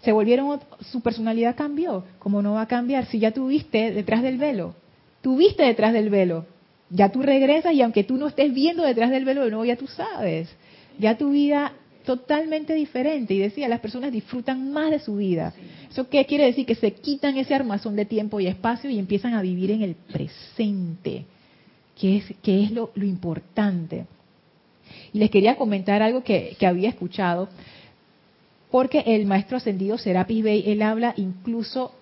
Se volvieron, su personalidad cambió. ¿Cómo no va a cambiar si ya tuviste detrás del velo? Tú viste detrás del velo. Ya tú regresas y aunque tú no estés viendo detrás del velo de nuevo, ya tú sabes. Ya tu vida totalmente diferente. Y decía, las personas disfrutan más de su vida. ¿Eso qué quiere decir? Que se quitan ese armazón de tiempo y espacio y empiezan a vivir en el presente, que es, que es lo, importante. Y les quería comentar algo que, que había escuchado, porque el maestro ascendido Serapis Bey, él habla incluso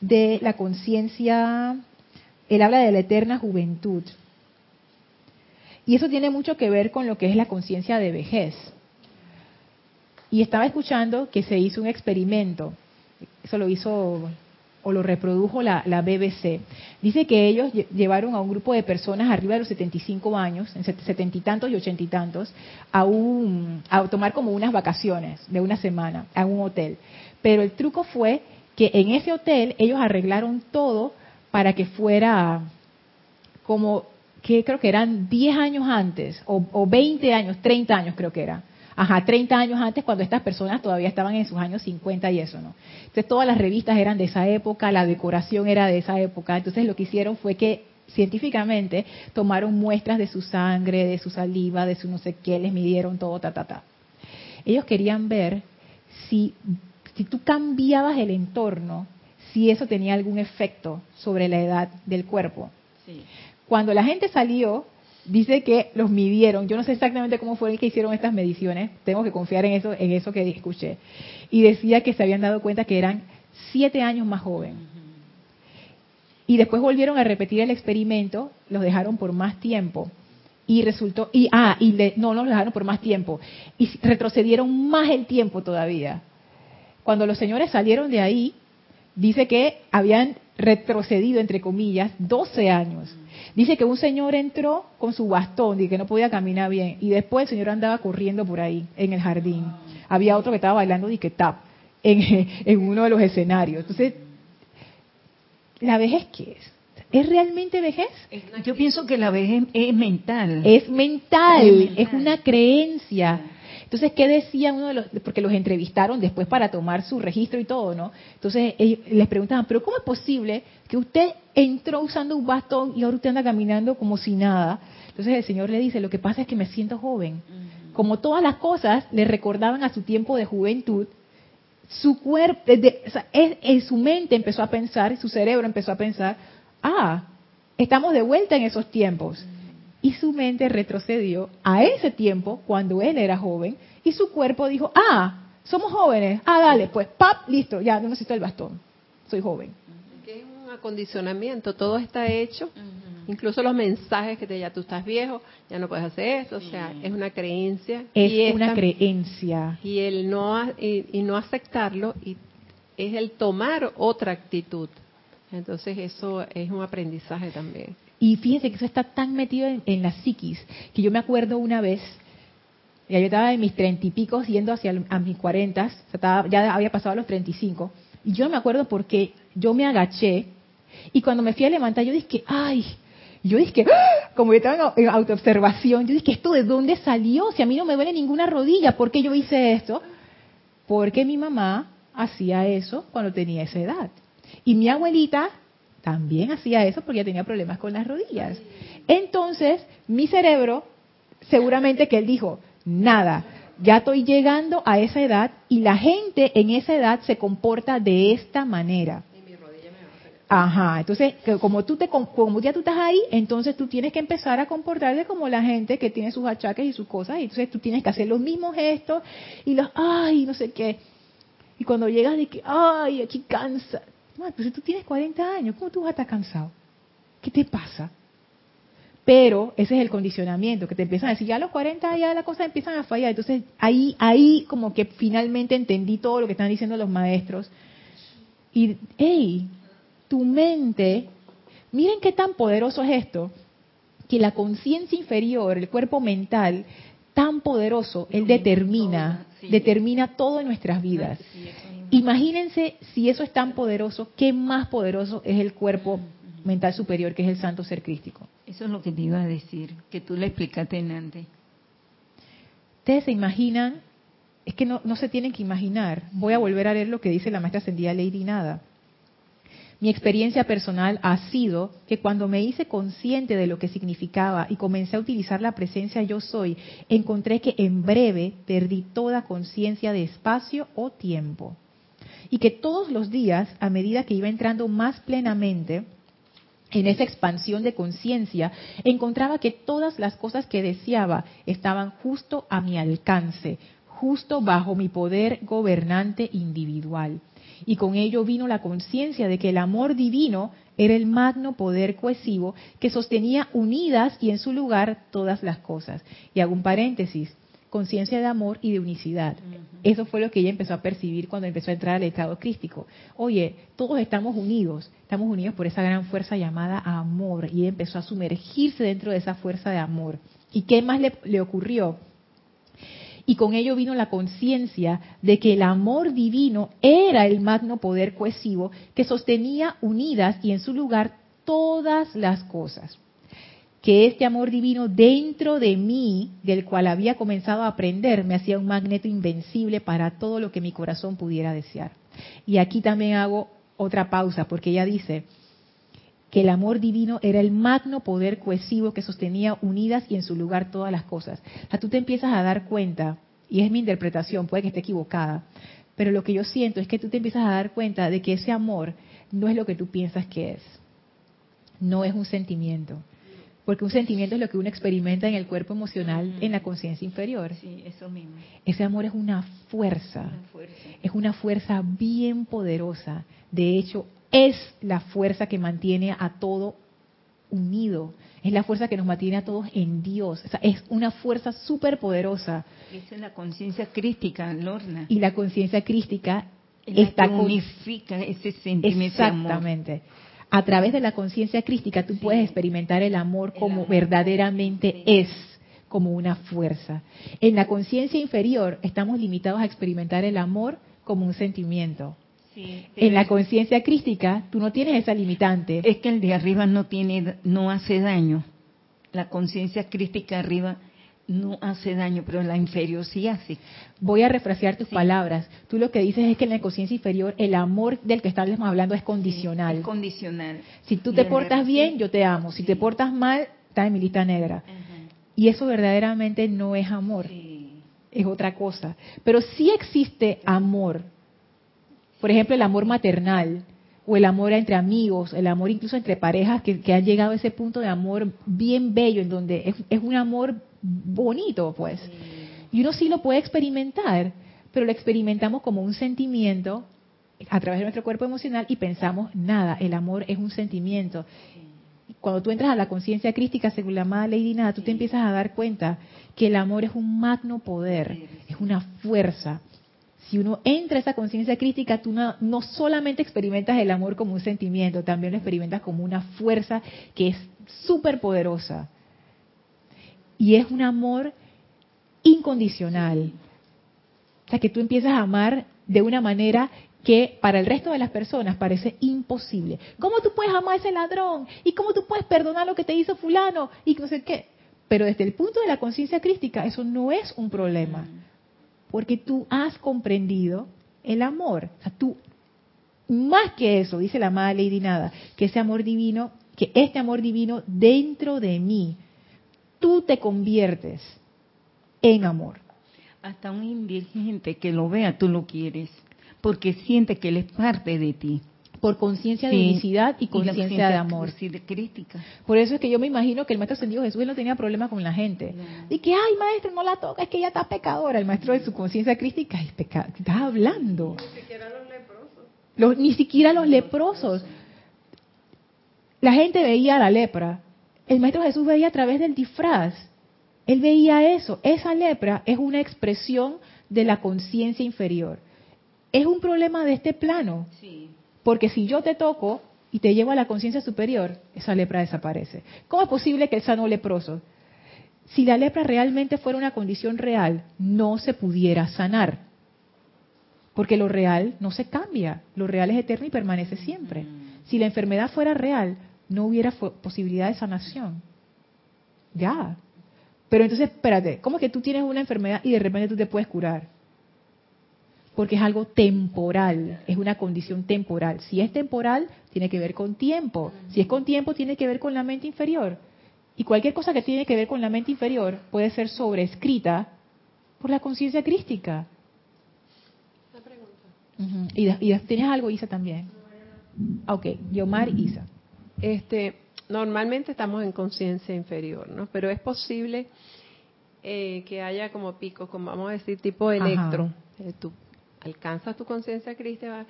de la conciencia él habla de la eterna juventud. Y eso tiene mucho que ver con lo que es la conciencia de vejez. Y estaba escuchando que se hizo un experimento, eso lo hizo o lo reprodujo la, BBC. Dice que ellos llevaron a un grupo de personas arriba de los 75 años, en setenta y tantos y ochenta y tantos, a, un, a tomar como unas vacaciones de una semana a un hotel. Pero el truco fue que en ese hotel ellos arreglaron todo para que fuera como que creo que eran 10 años antes, o, o 20 años, 30 años creo que era. Ajá, 30 años antes cuando estas personas todavía estaban en sus años 50 y eso, ¿no? Entonces todas las revistas eran de esa época, la decoración era de esa época, entonces lo que hicieron fue que científicamente tomaron muestras de su sangre, de su saliva, de su no sé qué, les midieron todo, ta, ta, ta. Ellos querían ver si, si tú cambiabas el entorno, si eso tenía algún efecto sobre la edad del cuerpo. Sí. Cuando la gente salió, dice que los midieron. Yo no sé exactamente cómo fue que hicieron estas mediciones. Tengo que confiar en eso, en eso que escuché. Y decía que se habían dado cuenta que eran siete años más joven. Y después volvieron a repetir el experimento, los dejaron por más tiempo. Y resultó, y ah, y le, no, no los dejaron por más tiempo. Y retrocedieron más el tiempo todavía. Cuando los señores salieron de ahí, dice que habían retrocedido, entre comillas, 12 años. Dice que un señor entró con su bastón y que no podía caminar bien. Y después el señor andaba corriendo por ahí, en el jardín. Había otro que estaba bailando y que tap en, en uno de los escenarios. Entonces, ¿la vejez qué es? ¿Es realmente vejez? Yo pienso que la vejez es mental. Es mental, Es mental. es una creencia. Entonces, ¿qué decía uno de los? Porque los entrevistaron después para tomar su registro y todo, ¿no? Entonces, ellos les preguntaban, ¿pero cómo es posible que usted entró usando un bastón y ahora usted anda caminando como si nada? Entonces, el Señor le dice, lo que pasa es que me siento joven. Como todas las cosas le recordaban a su tiempo de juventud, su cuerpo, de- o sea, es- en su mente empezó a pensar, su cerebro empezó a pensar, ah, estamos de vuelta en esos tiempos. Y su mente retrocedió a ese tiempo cuando él era joven y su cuerpo dijo, ah, somos jóvenes, ah, dale, pues, pap, listo, ya no necesito el bastón, soy joven. Que es un acondicionamiento, todo está hecho, incluso los mensajes que te ya tú estás viejo, ya no puedes hacer esto, o sea, es una creencia Es y una esta- creencia. y el no y no aceptarlo y es el tomar otra actitud. Entonces eso es un aprendizaje también. Y fíjense que eso está tan metido en, en la psiquis, que yo me acuerdo una vez, yo estaba en mis treinta y pico, yendo hacia a mis cuarentas, ya había pasado a los treinta y cinco, y yo me acuerdo porque yo me agaché, y cuando me fui a levantar, yo dije, ay, yo dije, ¡ah! como yo estaba en autoobservación, yo dije, ¿esto de dónde salió? Si a mí no me duele ninguna rodilla, ¿por qué yo hice esto? Porque mi mamá hacía eso cuando tenía esa edad. Y mi abuelita también hacía eso porque ella tenía problemas con las rodillas. Entonces, mi cerebro, seguramente que él dijo, nada, ya estoy llegando a esa edad y la gente en esa edad se comporta de esta manera. Ajá, entonces como tú te com- como ya tú estás ahí, entonces tú tienes que empezar a comportarte como la gente que tiene sus achaques y sus cosas, y entonces tú tienes que hacer los mismos gestos y los ay, no sé qué. Y cuando llegas de que ay, aquí cansa. Pues si tú tienes 40 años, ¿cómo tú vas a estar cansado? ¿Qué te pasa? Pero ese es el condicionamiento, que te empiezan a decir, ya a los 40 ya las cosas empiezan a fallar. Entonces ahí, ahí como que finalmente entendí todo lo que están diciendo los maestros. Y, hey, tu mente, miren qué tan poderoso es esto, que la conciencia inferior, el cuerpo mental, tan poderoso, él determina, determina todo en nuestras vidas. Imagínense si eso es tan poderoso, ¿qué más poderoso es el cuerpo mental superior, que es el santo ser crístico? Eso es lo que te iba a decir, que tú le explicaste en antes. Ustedes se imaginan, es que no, no se tienen que imaginar. Voy a volver a leer lo que dice la maestra ascendida Lady Nada. Mi experiencia personal ha sido que cuando me hice consciente de lo que significaba y comencé a utilizar la presencia yo soy, encontré que en breve perdí toda conciencia de espacio o tiempo. Y que todos los días, a medida que iba entrando más plenamente en esa expansión de conciencia, encontraba que todas las cosas que deseaba estaban justo a mi alcance, justo bajo mi poder gobernante individual. Y con ello vino la conciencia de que el amor divino era el magno poder cohesivo que sostenía unidas y en su lugar todas las cosas. Y hago un paréntesis, conciencia de amor y de unicidad. Eso fue lo que ella empezó a percibir cuando empezó a entrar al estado crístico. Oye, todos estamos unidos, estamos unidos por esa gran fuerza llamada amor. Y ella empezó a sumergirse dentro de esa fuerza de amor. ¿Y qué más le, le ocurrió? Y con ello vino la conciencia de que el amor divino era el magno poder cohesivo que sostenía unidas y en su lugar todas las cosas. que este amor divino dentro de mí, del cual había comenzado a aprender, me hacía un magneto invencible para todo lo que mi corazón pudiera desear. Y aquí también hago otra pausa, porque ella dice que el amor divino era el magno poder cohesivo que sostenía unidas y en su lugar todas las cosas. O sea, tú te empiezas a dar cuenta, y es mi interpretación, puede que esté equivocada, pero lo que yo siento es que tú te empiezas a dar cuenta de que ese amor no es lo que tú piensas que es. No es un sentimiento porque un sentimiento es lo que uno experimenta en el cuerpo emocional, en la conciencia inferior. Sí, eso mismo. Ese amor es una fuerza, es una fuerza bien poderosa. De hecho, es la fuerza que mantiene a todo unido. Es la fuerza que nos mantiene a todos en Dios. es una fuerza súper poderosa. Esa es la conciencia crística, Lorna. Y la conciencia crística está unifica ese sentimiento Exactamente a través de la conciencia crística tú puedes experimentar el amor como verdaderamente es, como una fuerza. En la conciencia inferior estamos limitados a experimentar el amor como un sentimiento. En la conciencia crística tú no tienes esa limitante. Es que el de arriba no tiene, no hace daño. La conciencia crística arriba no hace daño, pero la inferior sí hace. Voy a refrasear tus palabras. Tú lo que dices es que en la conciencia inferior el amor del que estamos hablando es condicional. es condicional. Si tú te portas bien, yo te amo. Si te portas mal, estás en mi lista negra. Y eso verdaderamente no es amor. Es otra cosa. Pero sí existe amor. Por ejemplo, el amor maternal o el amor entre amigos, el amor incluso entre parejas que, han llegado a ese punto de amor bien bello, en donde es, es un amor bonito, pues. Y uno sí lo puede experimentar, pero lo experimentamos como un sentimiento a través de nuestro cuerpo emocional y pensamos, nada, el amor es un sentimiento. Cuando tú entras a la conciencia crística, según la amada Lady Nada, tú te empiezas a dar cuenta que el amor es un magno poder, es una fuerza. Si uno entra a esa conciencia crítica, tú no, no solamente experimentas el amor como un sentimiento, también lo experimentas como una fuerza que es súper poderosa y es un amor incondicional. O sea, que tú empiezas a amar de una manera que para el resto de las personas parece imposible. ¿Cómo tú puedes amar a ese ladrón? ¿Y cómo tú puedes perdonar lo que te hizo fulano? Y no sé qué. Pero desde el punto de la conciencia crística, eso no es un problema. Porque tú has comprendido el amor. O sea, tú, más que eso, dice la amada Lady Nada, que ese amor divino, que este amor divino dentro de mí tú te conviertes en amor. Hasta un indigente que lo vea, tú lo quieres, porque siente que él es parte de ti. Por conciencia de unicidad y conciencia de amor. De crítica. Por eso es que yo me imagino que el maestro ascendido Jesús no tenía problema con la gente. Y que, ay, maestro, no la toca, es que ella está pecadora. El maestro de su conciencia crítica es pecado. Estás hablando. Ni siquiera los leprosos. ni siquiera los leprosos. La gente veía la lepra el Maestro Jesús veía a través del disfraz. Él veía eso. Esa lepra es una expresión de la conciencia inferior. Es un problema de este plano. Sí. Porque si yo te toco y te llevo a la conciencia superior, esa lepra desaparece. ¿Cómo es posible que él sanó leproso? Si la lepra realmente fuera una condición real, no se pudiera sanar. Porque lo real no se cambia, lo real es eterno y permanece siempre. Si la enfermedad fuera real, no hubiera posibilidad de sanación. Ya. Pero entonces, espérate, ¿cómo que tú tienes una enfermedad y de repente tú te puedes curar? Porque es algo temporal, es una condición temporal. Si es temporal, tiene que ver con tiempo. Si es con tiempo, tiene que ver con la mente inferior. Y cualquier cosa que tiene que ver con la mente inferior puede ser sobrescrita por la conciencia crística. pregunta. y, tienes algo, Isa, también. Ok, Yomar, Isa este, normalmente estamos en conciencia inferior, ¿no? Pero es posible eh, que haya como picos, como vamos a decir, tipo electro. Eh, tú alcanzas tu conciencia crística,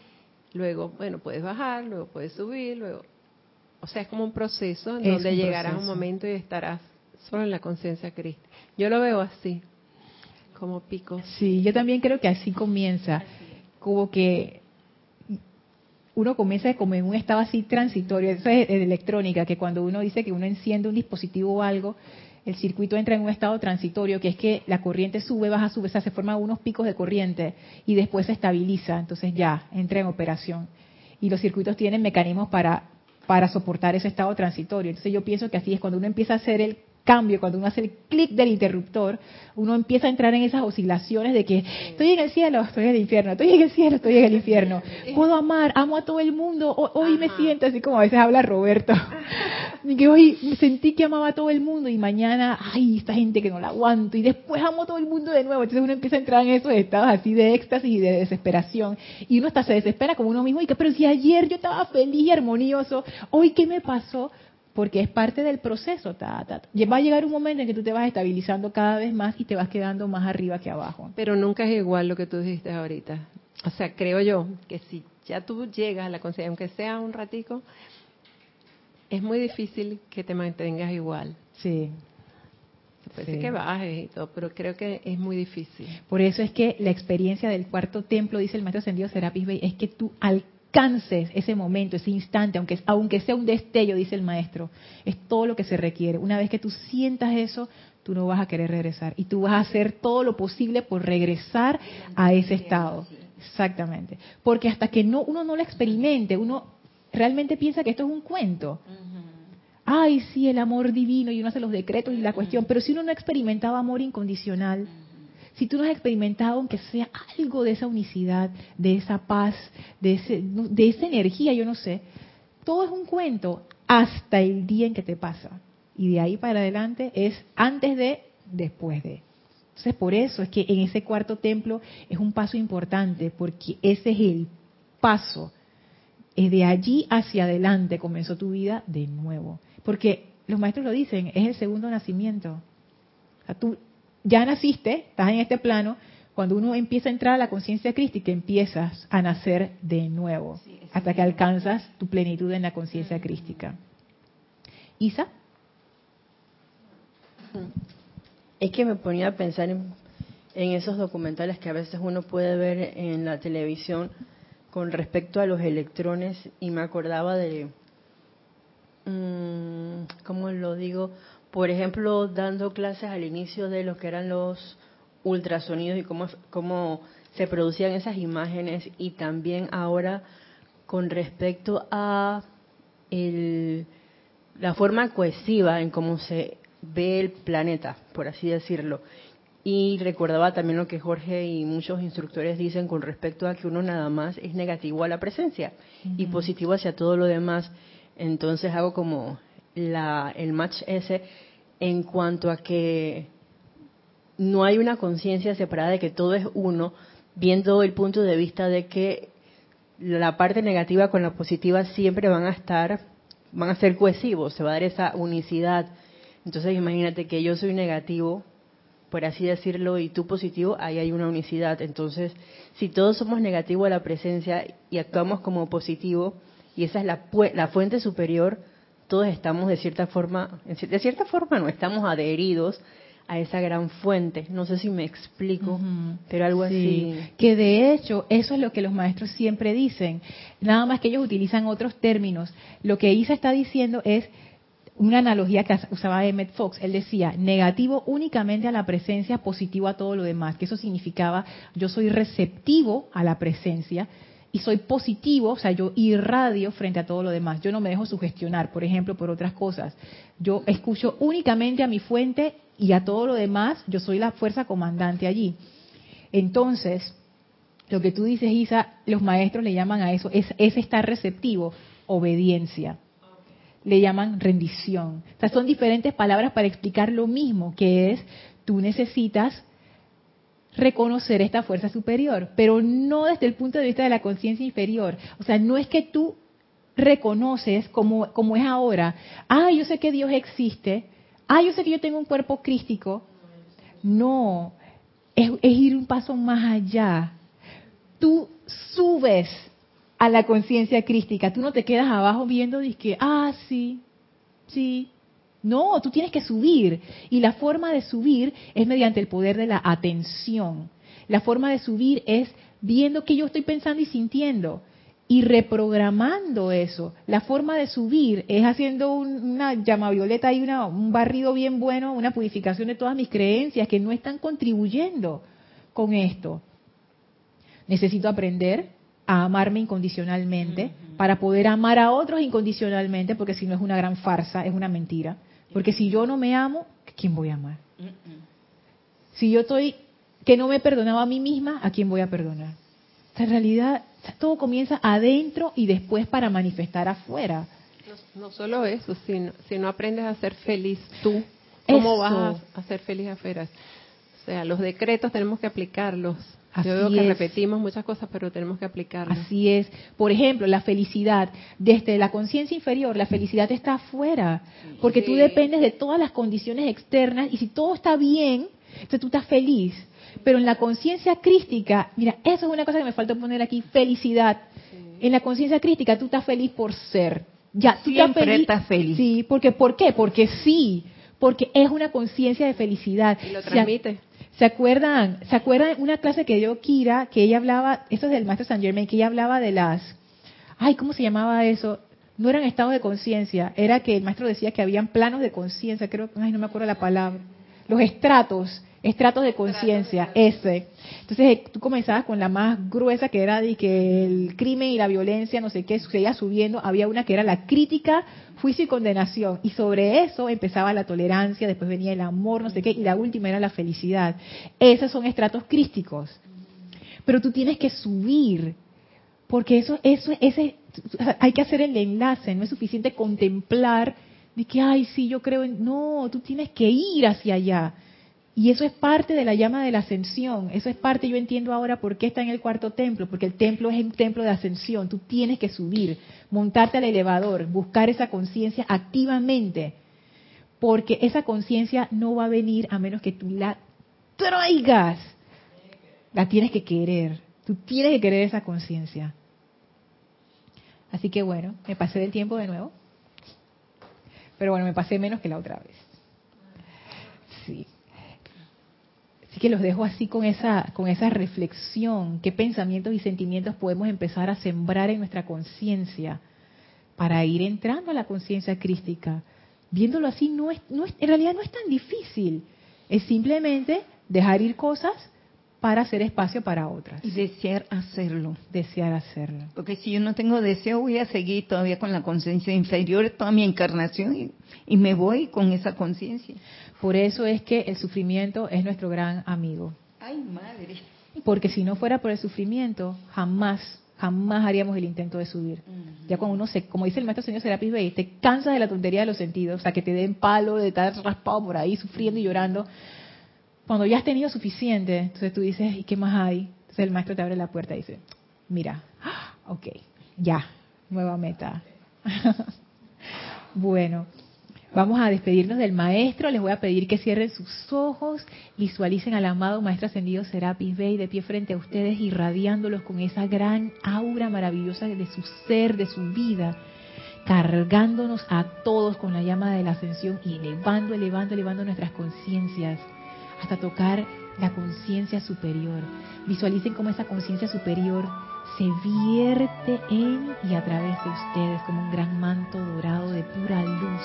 luego, bueno, puedes bajar, luego puedes subir, luego... O sea, es como un proceso en donde llegarás a un momento y estarás solo en la conciencia crística. Yo lo veo así, como picos. Sí, yo también creo que así comienza. Como que uno comienza como en un estado así transitorio, eso es electrónica, que cuando uno dice que uno enciende un dispositivo o algo, el circuito entra en un estado transitorio, que es que la corriente sube, baja, sube, o se forman unos picos de corriente y después se estabiliza, entonces ya entra en operación. Y los circuitos tienen mecanismos para para soportar ese estado transitorio. Entonces yo pienso que así es cuando uno empieza a hacer el cambio, cuando uno hace el clic del interruptor, uno empieza a entrar en esas oscilaciones de que estoy en el cielo, estoy en el infierno, estoy en el cielo, estoy en el infierno. Puedo amar, amo a todo el mundo, hoy me siento así como a veces habla Roberto. Que hoy sentí que amaba a todo el mundo y mañana, ay, esta gente que no la aguanto y después amo a todo el mundo de nuevo. Entonces uno empieza a entrar en esos estados así de éxtasis y de desesperación y uno hasta se desespera como uno mismo y que, pero si ayer yo estaba feliz y armonioso, hoy qué me pasó? Porque es parte del proceso. Ta, Va a llegar un momento en que tú te vas estabilizando cada vez más y te vas quedando más arriba que abajo. Pero nunca es igual lo que tú dijiste ahorita. O sea, creo yo que si ya tú llegas a la conciencia, aunque sea un ratico, es muy difícil que te mantengas igual. Sí. Puede que bajes y todo, pero creo que es muy difícil. Por eso es que la experiencia del cuarto templo, dice el maestro ascendido Serapis Bey, es que tú al alcances ese momento, ese instante, aunque, aunque sea un destello, dice el maestro, es todo lo que se requiere. Una vez que tú sientas eso, tú no vas a querer regresar y tú vas a hacer todo lo posible por regresar a ese estado. Exactamente. Porque hasta que no uno no lo experimente, uno realmente piensa que esto es un cuento. Ay, sí, el amor divino y uno hace los decretos y la cuestión, pero si uno no ha experimentado amor incondicional, si tú no has experimentado, aunque sea algo de esa unicidad, de esa paz, de, ese, de esa energía, yo no sé, todo es un cuento hasta el día en que te pasa. Y de ahí para adelante es antes de, después de. Entonces, por eso es que en ese cuarto templo es un paso importante, porque ese es el paso. Es de allí hacia adelante comenzó tu vida de nuevo. Porque los maestros lo dicen, es el segundo nacimiento. O sea, tú ya naciste, estás en este plano, cuando uno empieza a entrar a la conciencia crística, empiezas a nacer de nuevo, hasta que alcanzas tu plenitud en la conciencia crística. Isa. Es que me ponía a pensar en, esos documentales que a veces uno puede ver en la televisión con respecto a los electrones y me acordaba de, mm, ¿cómo lo digo? Por ejemplo, dando clases al inicio de lo que eran los ultrasonidos y cómo, cómo se producían esas imágenes y también ahora con respecto a la forma cohesiva en cómo se ve el planeta, por así decirlo. Y recordaba también lo que Jorge y muchos instructores dicen con respecto a que uno nada más es negativo a la presencia y positivo hacia todo lo demás. Entonces hago como la, el match ese en cuanto a que no hay una conciencia separada de que todo es uno, viendo el punto de vista de que la parte negativa con la positiva siempre van a estar, van a ser cohesivos, se va a dar esa unicidad. Entonces imagínate que yo soy negativo, por así decirlo, y tú positivo, ahí hay una unicidad. Entonces, si todos somos negativos a la presencia y actuamos como positivo, y esa es la, la fuente superior, todos estamos de cierta forma, de cierta forma no estamos adheridos a esa gran fuente. No sé si me explico, pero algo así. Que de hecho, eso es lo que los maestros siempre dicen. Nada más que ellos utilizan otros términos. Lo que Isa está diciendo es una analogía que usaba Emmett Fox. Él decía, negativo únicamente a la presencia, positivo a todo lo demás. Que eso significaba, yo soy receptivo a la presencia, y soy positivo, o sea, yo irradio frente a todo lo demás. Yo no me dejo sugestionar, por ejemplo, por otras cosas. Yo escucho únicamente a mi fuente y a todo lo demás, yo soy la fuerza comandante allí. Entonces, lo que tú dices, Isa, los maestros le llaman a eso, es, es estar receptivo, obediencia. Le llaman rendición. O sea, son diferentes palabras para explicar lo mismo, que es, tú necesitas reconocer esta fuerza superior, pero no desde el punto de vista de la conciencia inferior. O sea, no es que tú reconoces como, es ahora, ah, yo sé que Dios existe, ah, yo sé que yo tengo un cuerpo crístico. No, es, ir un paso más allá. Tú subes a la conciencia crística, tú no te quedas abajo viendo que, ah, sí, sí, no, tú tienes que subir. Y la forma de subir es mediante el poder de la atención. La forma de subir es viendo qué yo estoy pensando y sintiendo y reprogramando eso. La forma de subir es haciendo una llama violeta y una, un barrido bien bueno, una purificación de todas mis creencias que no están contribuyendo con esto. Necesito aprender a amarme incondicionalmente para poder amar a otros incondicionalmente, porque si no es una gran farsa, es una mentira. Porque si yo no me amo, ¿quién voy a amar? Si yo estoy que no me he perdonado a mí misma, ¿a quién voy a perdonar? en realidad todo comienza adentro y después para manifestar afuera. No, solo eso, sino, si no aprendes a ser feliz tú, ¿cómo vas a, ser feliz afuera? O sea, los decretos tenemos que aplicarlos. Yo veo que repetimos muchas cosas, pero tenemos que aplicarlos. Así es. Por ejemplo, la felicidad. Desde la conciencia inferior, la felicidad está afuera. Porque tú dependes de todas las condiciones externas y si todo está bien, entonces tú estás feliz. Pero en la conciencia crística, mira, eso es una cosa que me falta poner aquí, felicidad. En la conciencia crística tú estás feliz por ser. Ya, tú Siempre estás feliz. Sí, porque ¿por qué? Porque sí, porque es una conciencia de felicidad. Y lo transmite. ¿Se acuerdan? ¿Se acuerdan una clase que dio Kira, que ella hablaba, esto es del maestro Saint Germain, que ella hablaba de las, ay, ¿cómo se llamaba eso? No eran estados de conciencia, era que el maestro decía que habían planos de conciencia, creo, ay, no me acuerdo la palabra, los estratos, estratos de conciencia, ese. Entonces eh, tú comenzabas con la más gruesa que era de que el crimen y la violencia, no sé qué, seguía subiendo. Había una que era la crítica, juicio y condenación. Y sobre eso empezaba la tolerancia, después venía el amor, no sé qué, y la última era la felicidad. Esos son estratos crísticos. Pero tú tienes que subir, porque eso, eso, ese, hay que hacer el enlace, no es suficiente contemplar de que, ay, sí, yo creo en... No, tú tienes que ir hacia allá. Y eso es parte de la llama de la ascensión. Eso es parte, yo entiendo ahora por qué está en el cuarto templo, porque el templo es un templo de ascensión. Tú tienes que subir, montarte al elevador, buscar esa conciencia activamente, porque esa conciencia no va a venir a menos que tú la traigas. La tienes que querer. Tú tienes que querer esa conciencia. Así que bueno, me pasé del tiempo de nuevo. Pero bueno, me pasé menos que la otra vez. Sí que los dejo así con esa, con esa reflexión, qué pensamientos y sentimientos podemos empezar a sembrar en nuestra conciencia para ir entrando a la conciencia crística. Viéndolo así, no es, no es, en realidad no es tan difícil, es simplemente dejar ir cosas para hacer espacio para otras. Y desear hacerlo. Desear hacerlo. Porque si yo no tengo deseo, voy a seguir todavía con la conciencia inferior toda mi encarnación y, y me voy con esa conciencia. Por eso es que el sufrimiento es nuestro gran amigo. Ay, madre. Porque si no fuera por el sufrimiento, jamás, jamás haríamos el intento de subir. Ya cuando uno se, como dice el maestro señor Serapis Bey, te cansas de la tontería de los sentidos, o sea, que te den palo de estar raspado por ahí, sufriendo y llorando. Cuando ya has tenido suficiente, entonces tú dices, ¿y qué más hay? Entonces el maestro te abre la puerta y dice, mira, ok, ya, nueva meta. bueno, Vamos a despedirnos del maestro. Les voy a pedir que cierren sus ojos, visualicen al amado maestro ascendido Serapis Bey de pie frente a ustedes, irradiándolos con esa gran aura maravillosa de su ser, de su vida, cargándonos a todos con la llama de la ascensión y elevando, elevando, elevando nuestras conciencias hasta tocar la conciencia superior. Visualicen cómo esa conciencia superior se vierte en y a través de ustedes como un gran manto dorado de pura luz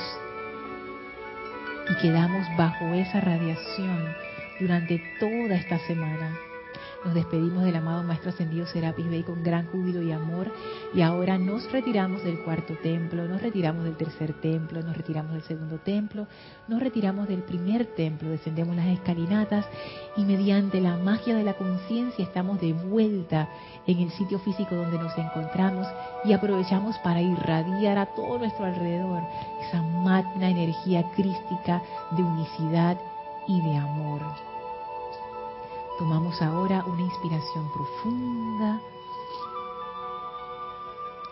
y quedamos bajo esa radiación durante toda esta semana. Nos despedimos del amado Maestro Ascendido Serapis Bey con gran júbilo y amor y ahora nos retiramos del cuarto templo, nos retiramos del tercer templo, nos retiramos del segundo templo, nos retiramos del primer templo, descendemos las escalinatas y mediante la magia de la conciencia estamos de vuelta en el sitio físico donde nos encontramos y aprovechamos para irradiar a todo nuestro alrededor esa magna energía crística de unicidad y de amor. Tomamos ahora una inspiración profunda.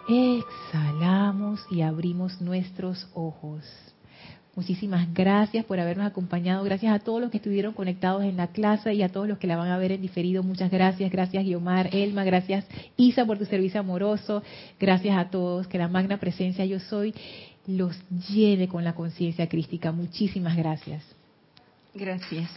Exhalamos y abrimos nuestros ojos. Muchísimas gracias por habernos acompañado. Gracias a todos los que estuvieron conectados en la clase y a todos los que la van a ver en diferido. Muchas gracias. Gracias Guiomar, Elma. Gracias Isa por tu servicio amoroso. Gracias a todos. Que la magna presencia yo soy los llene con la conciencia crística. Muchísimas gracias. Gracias.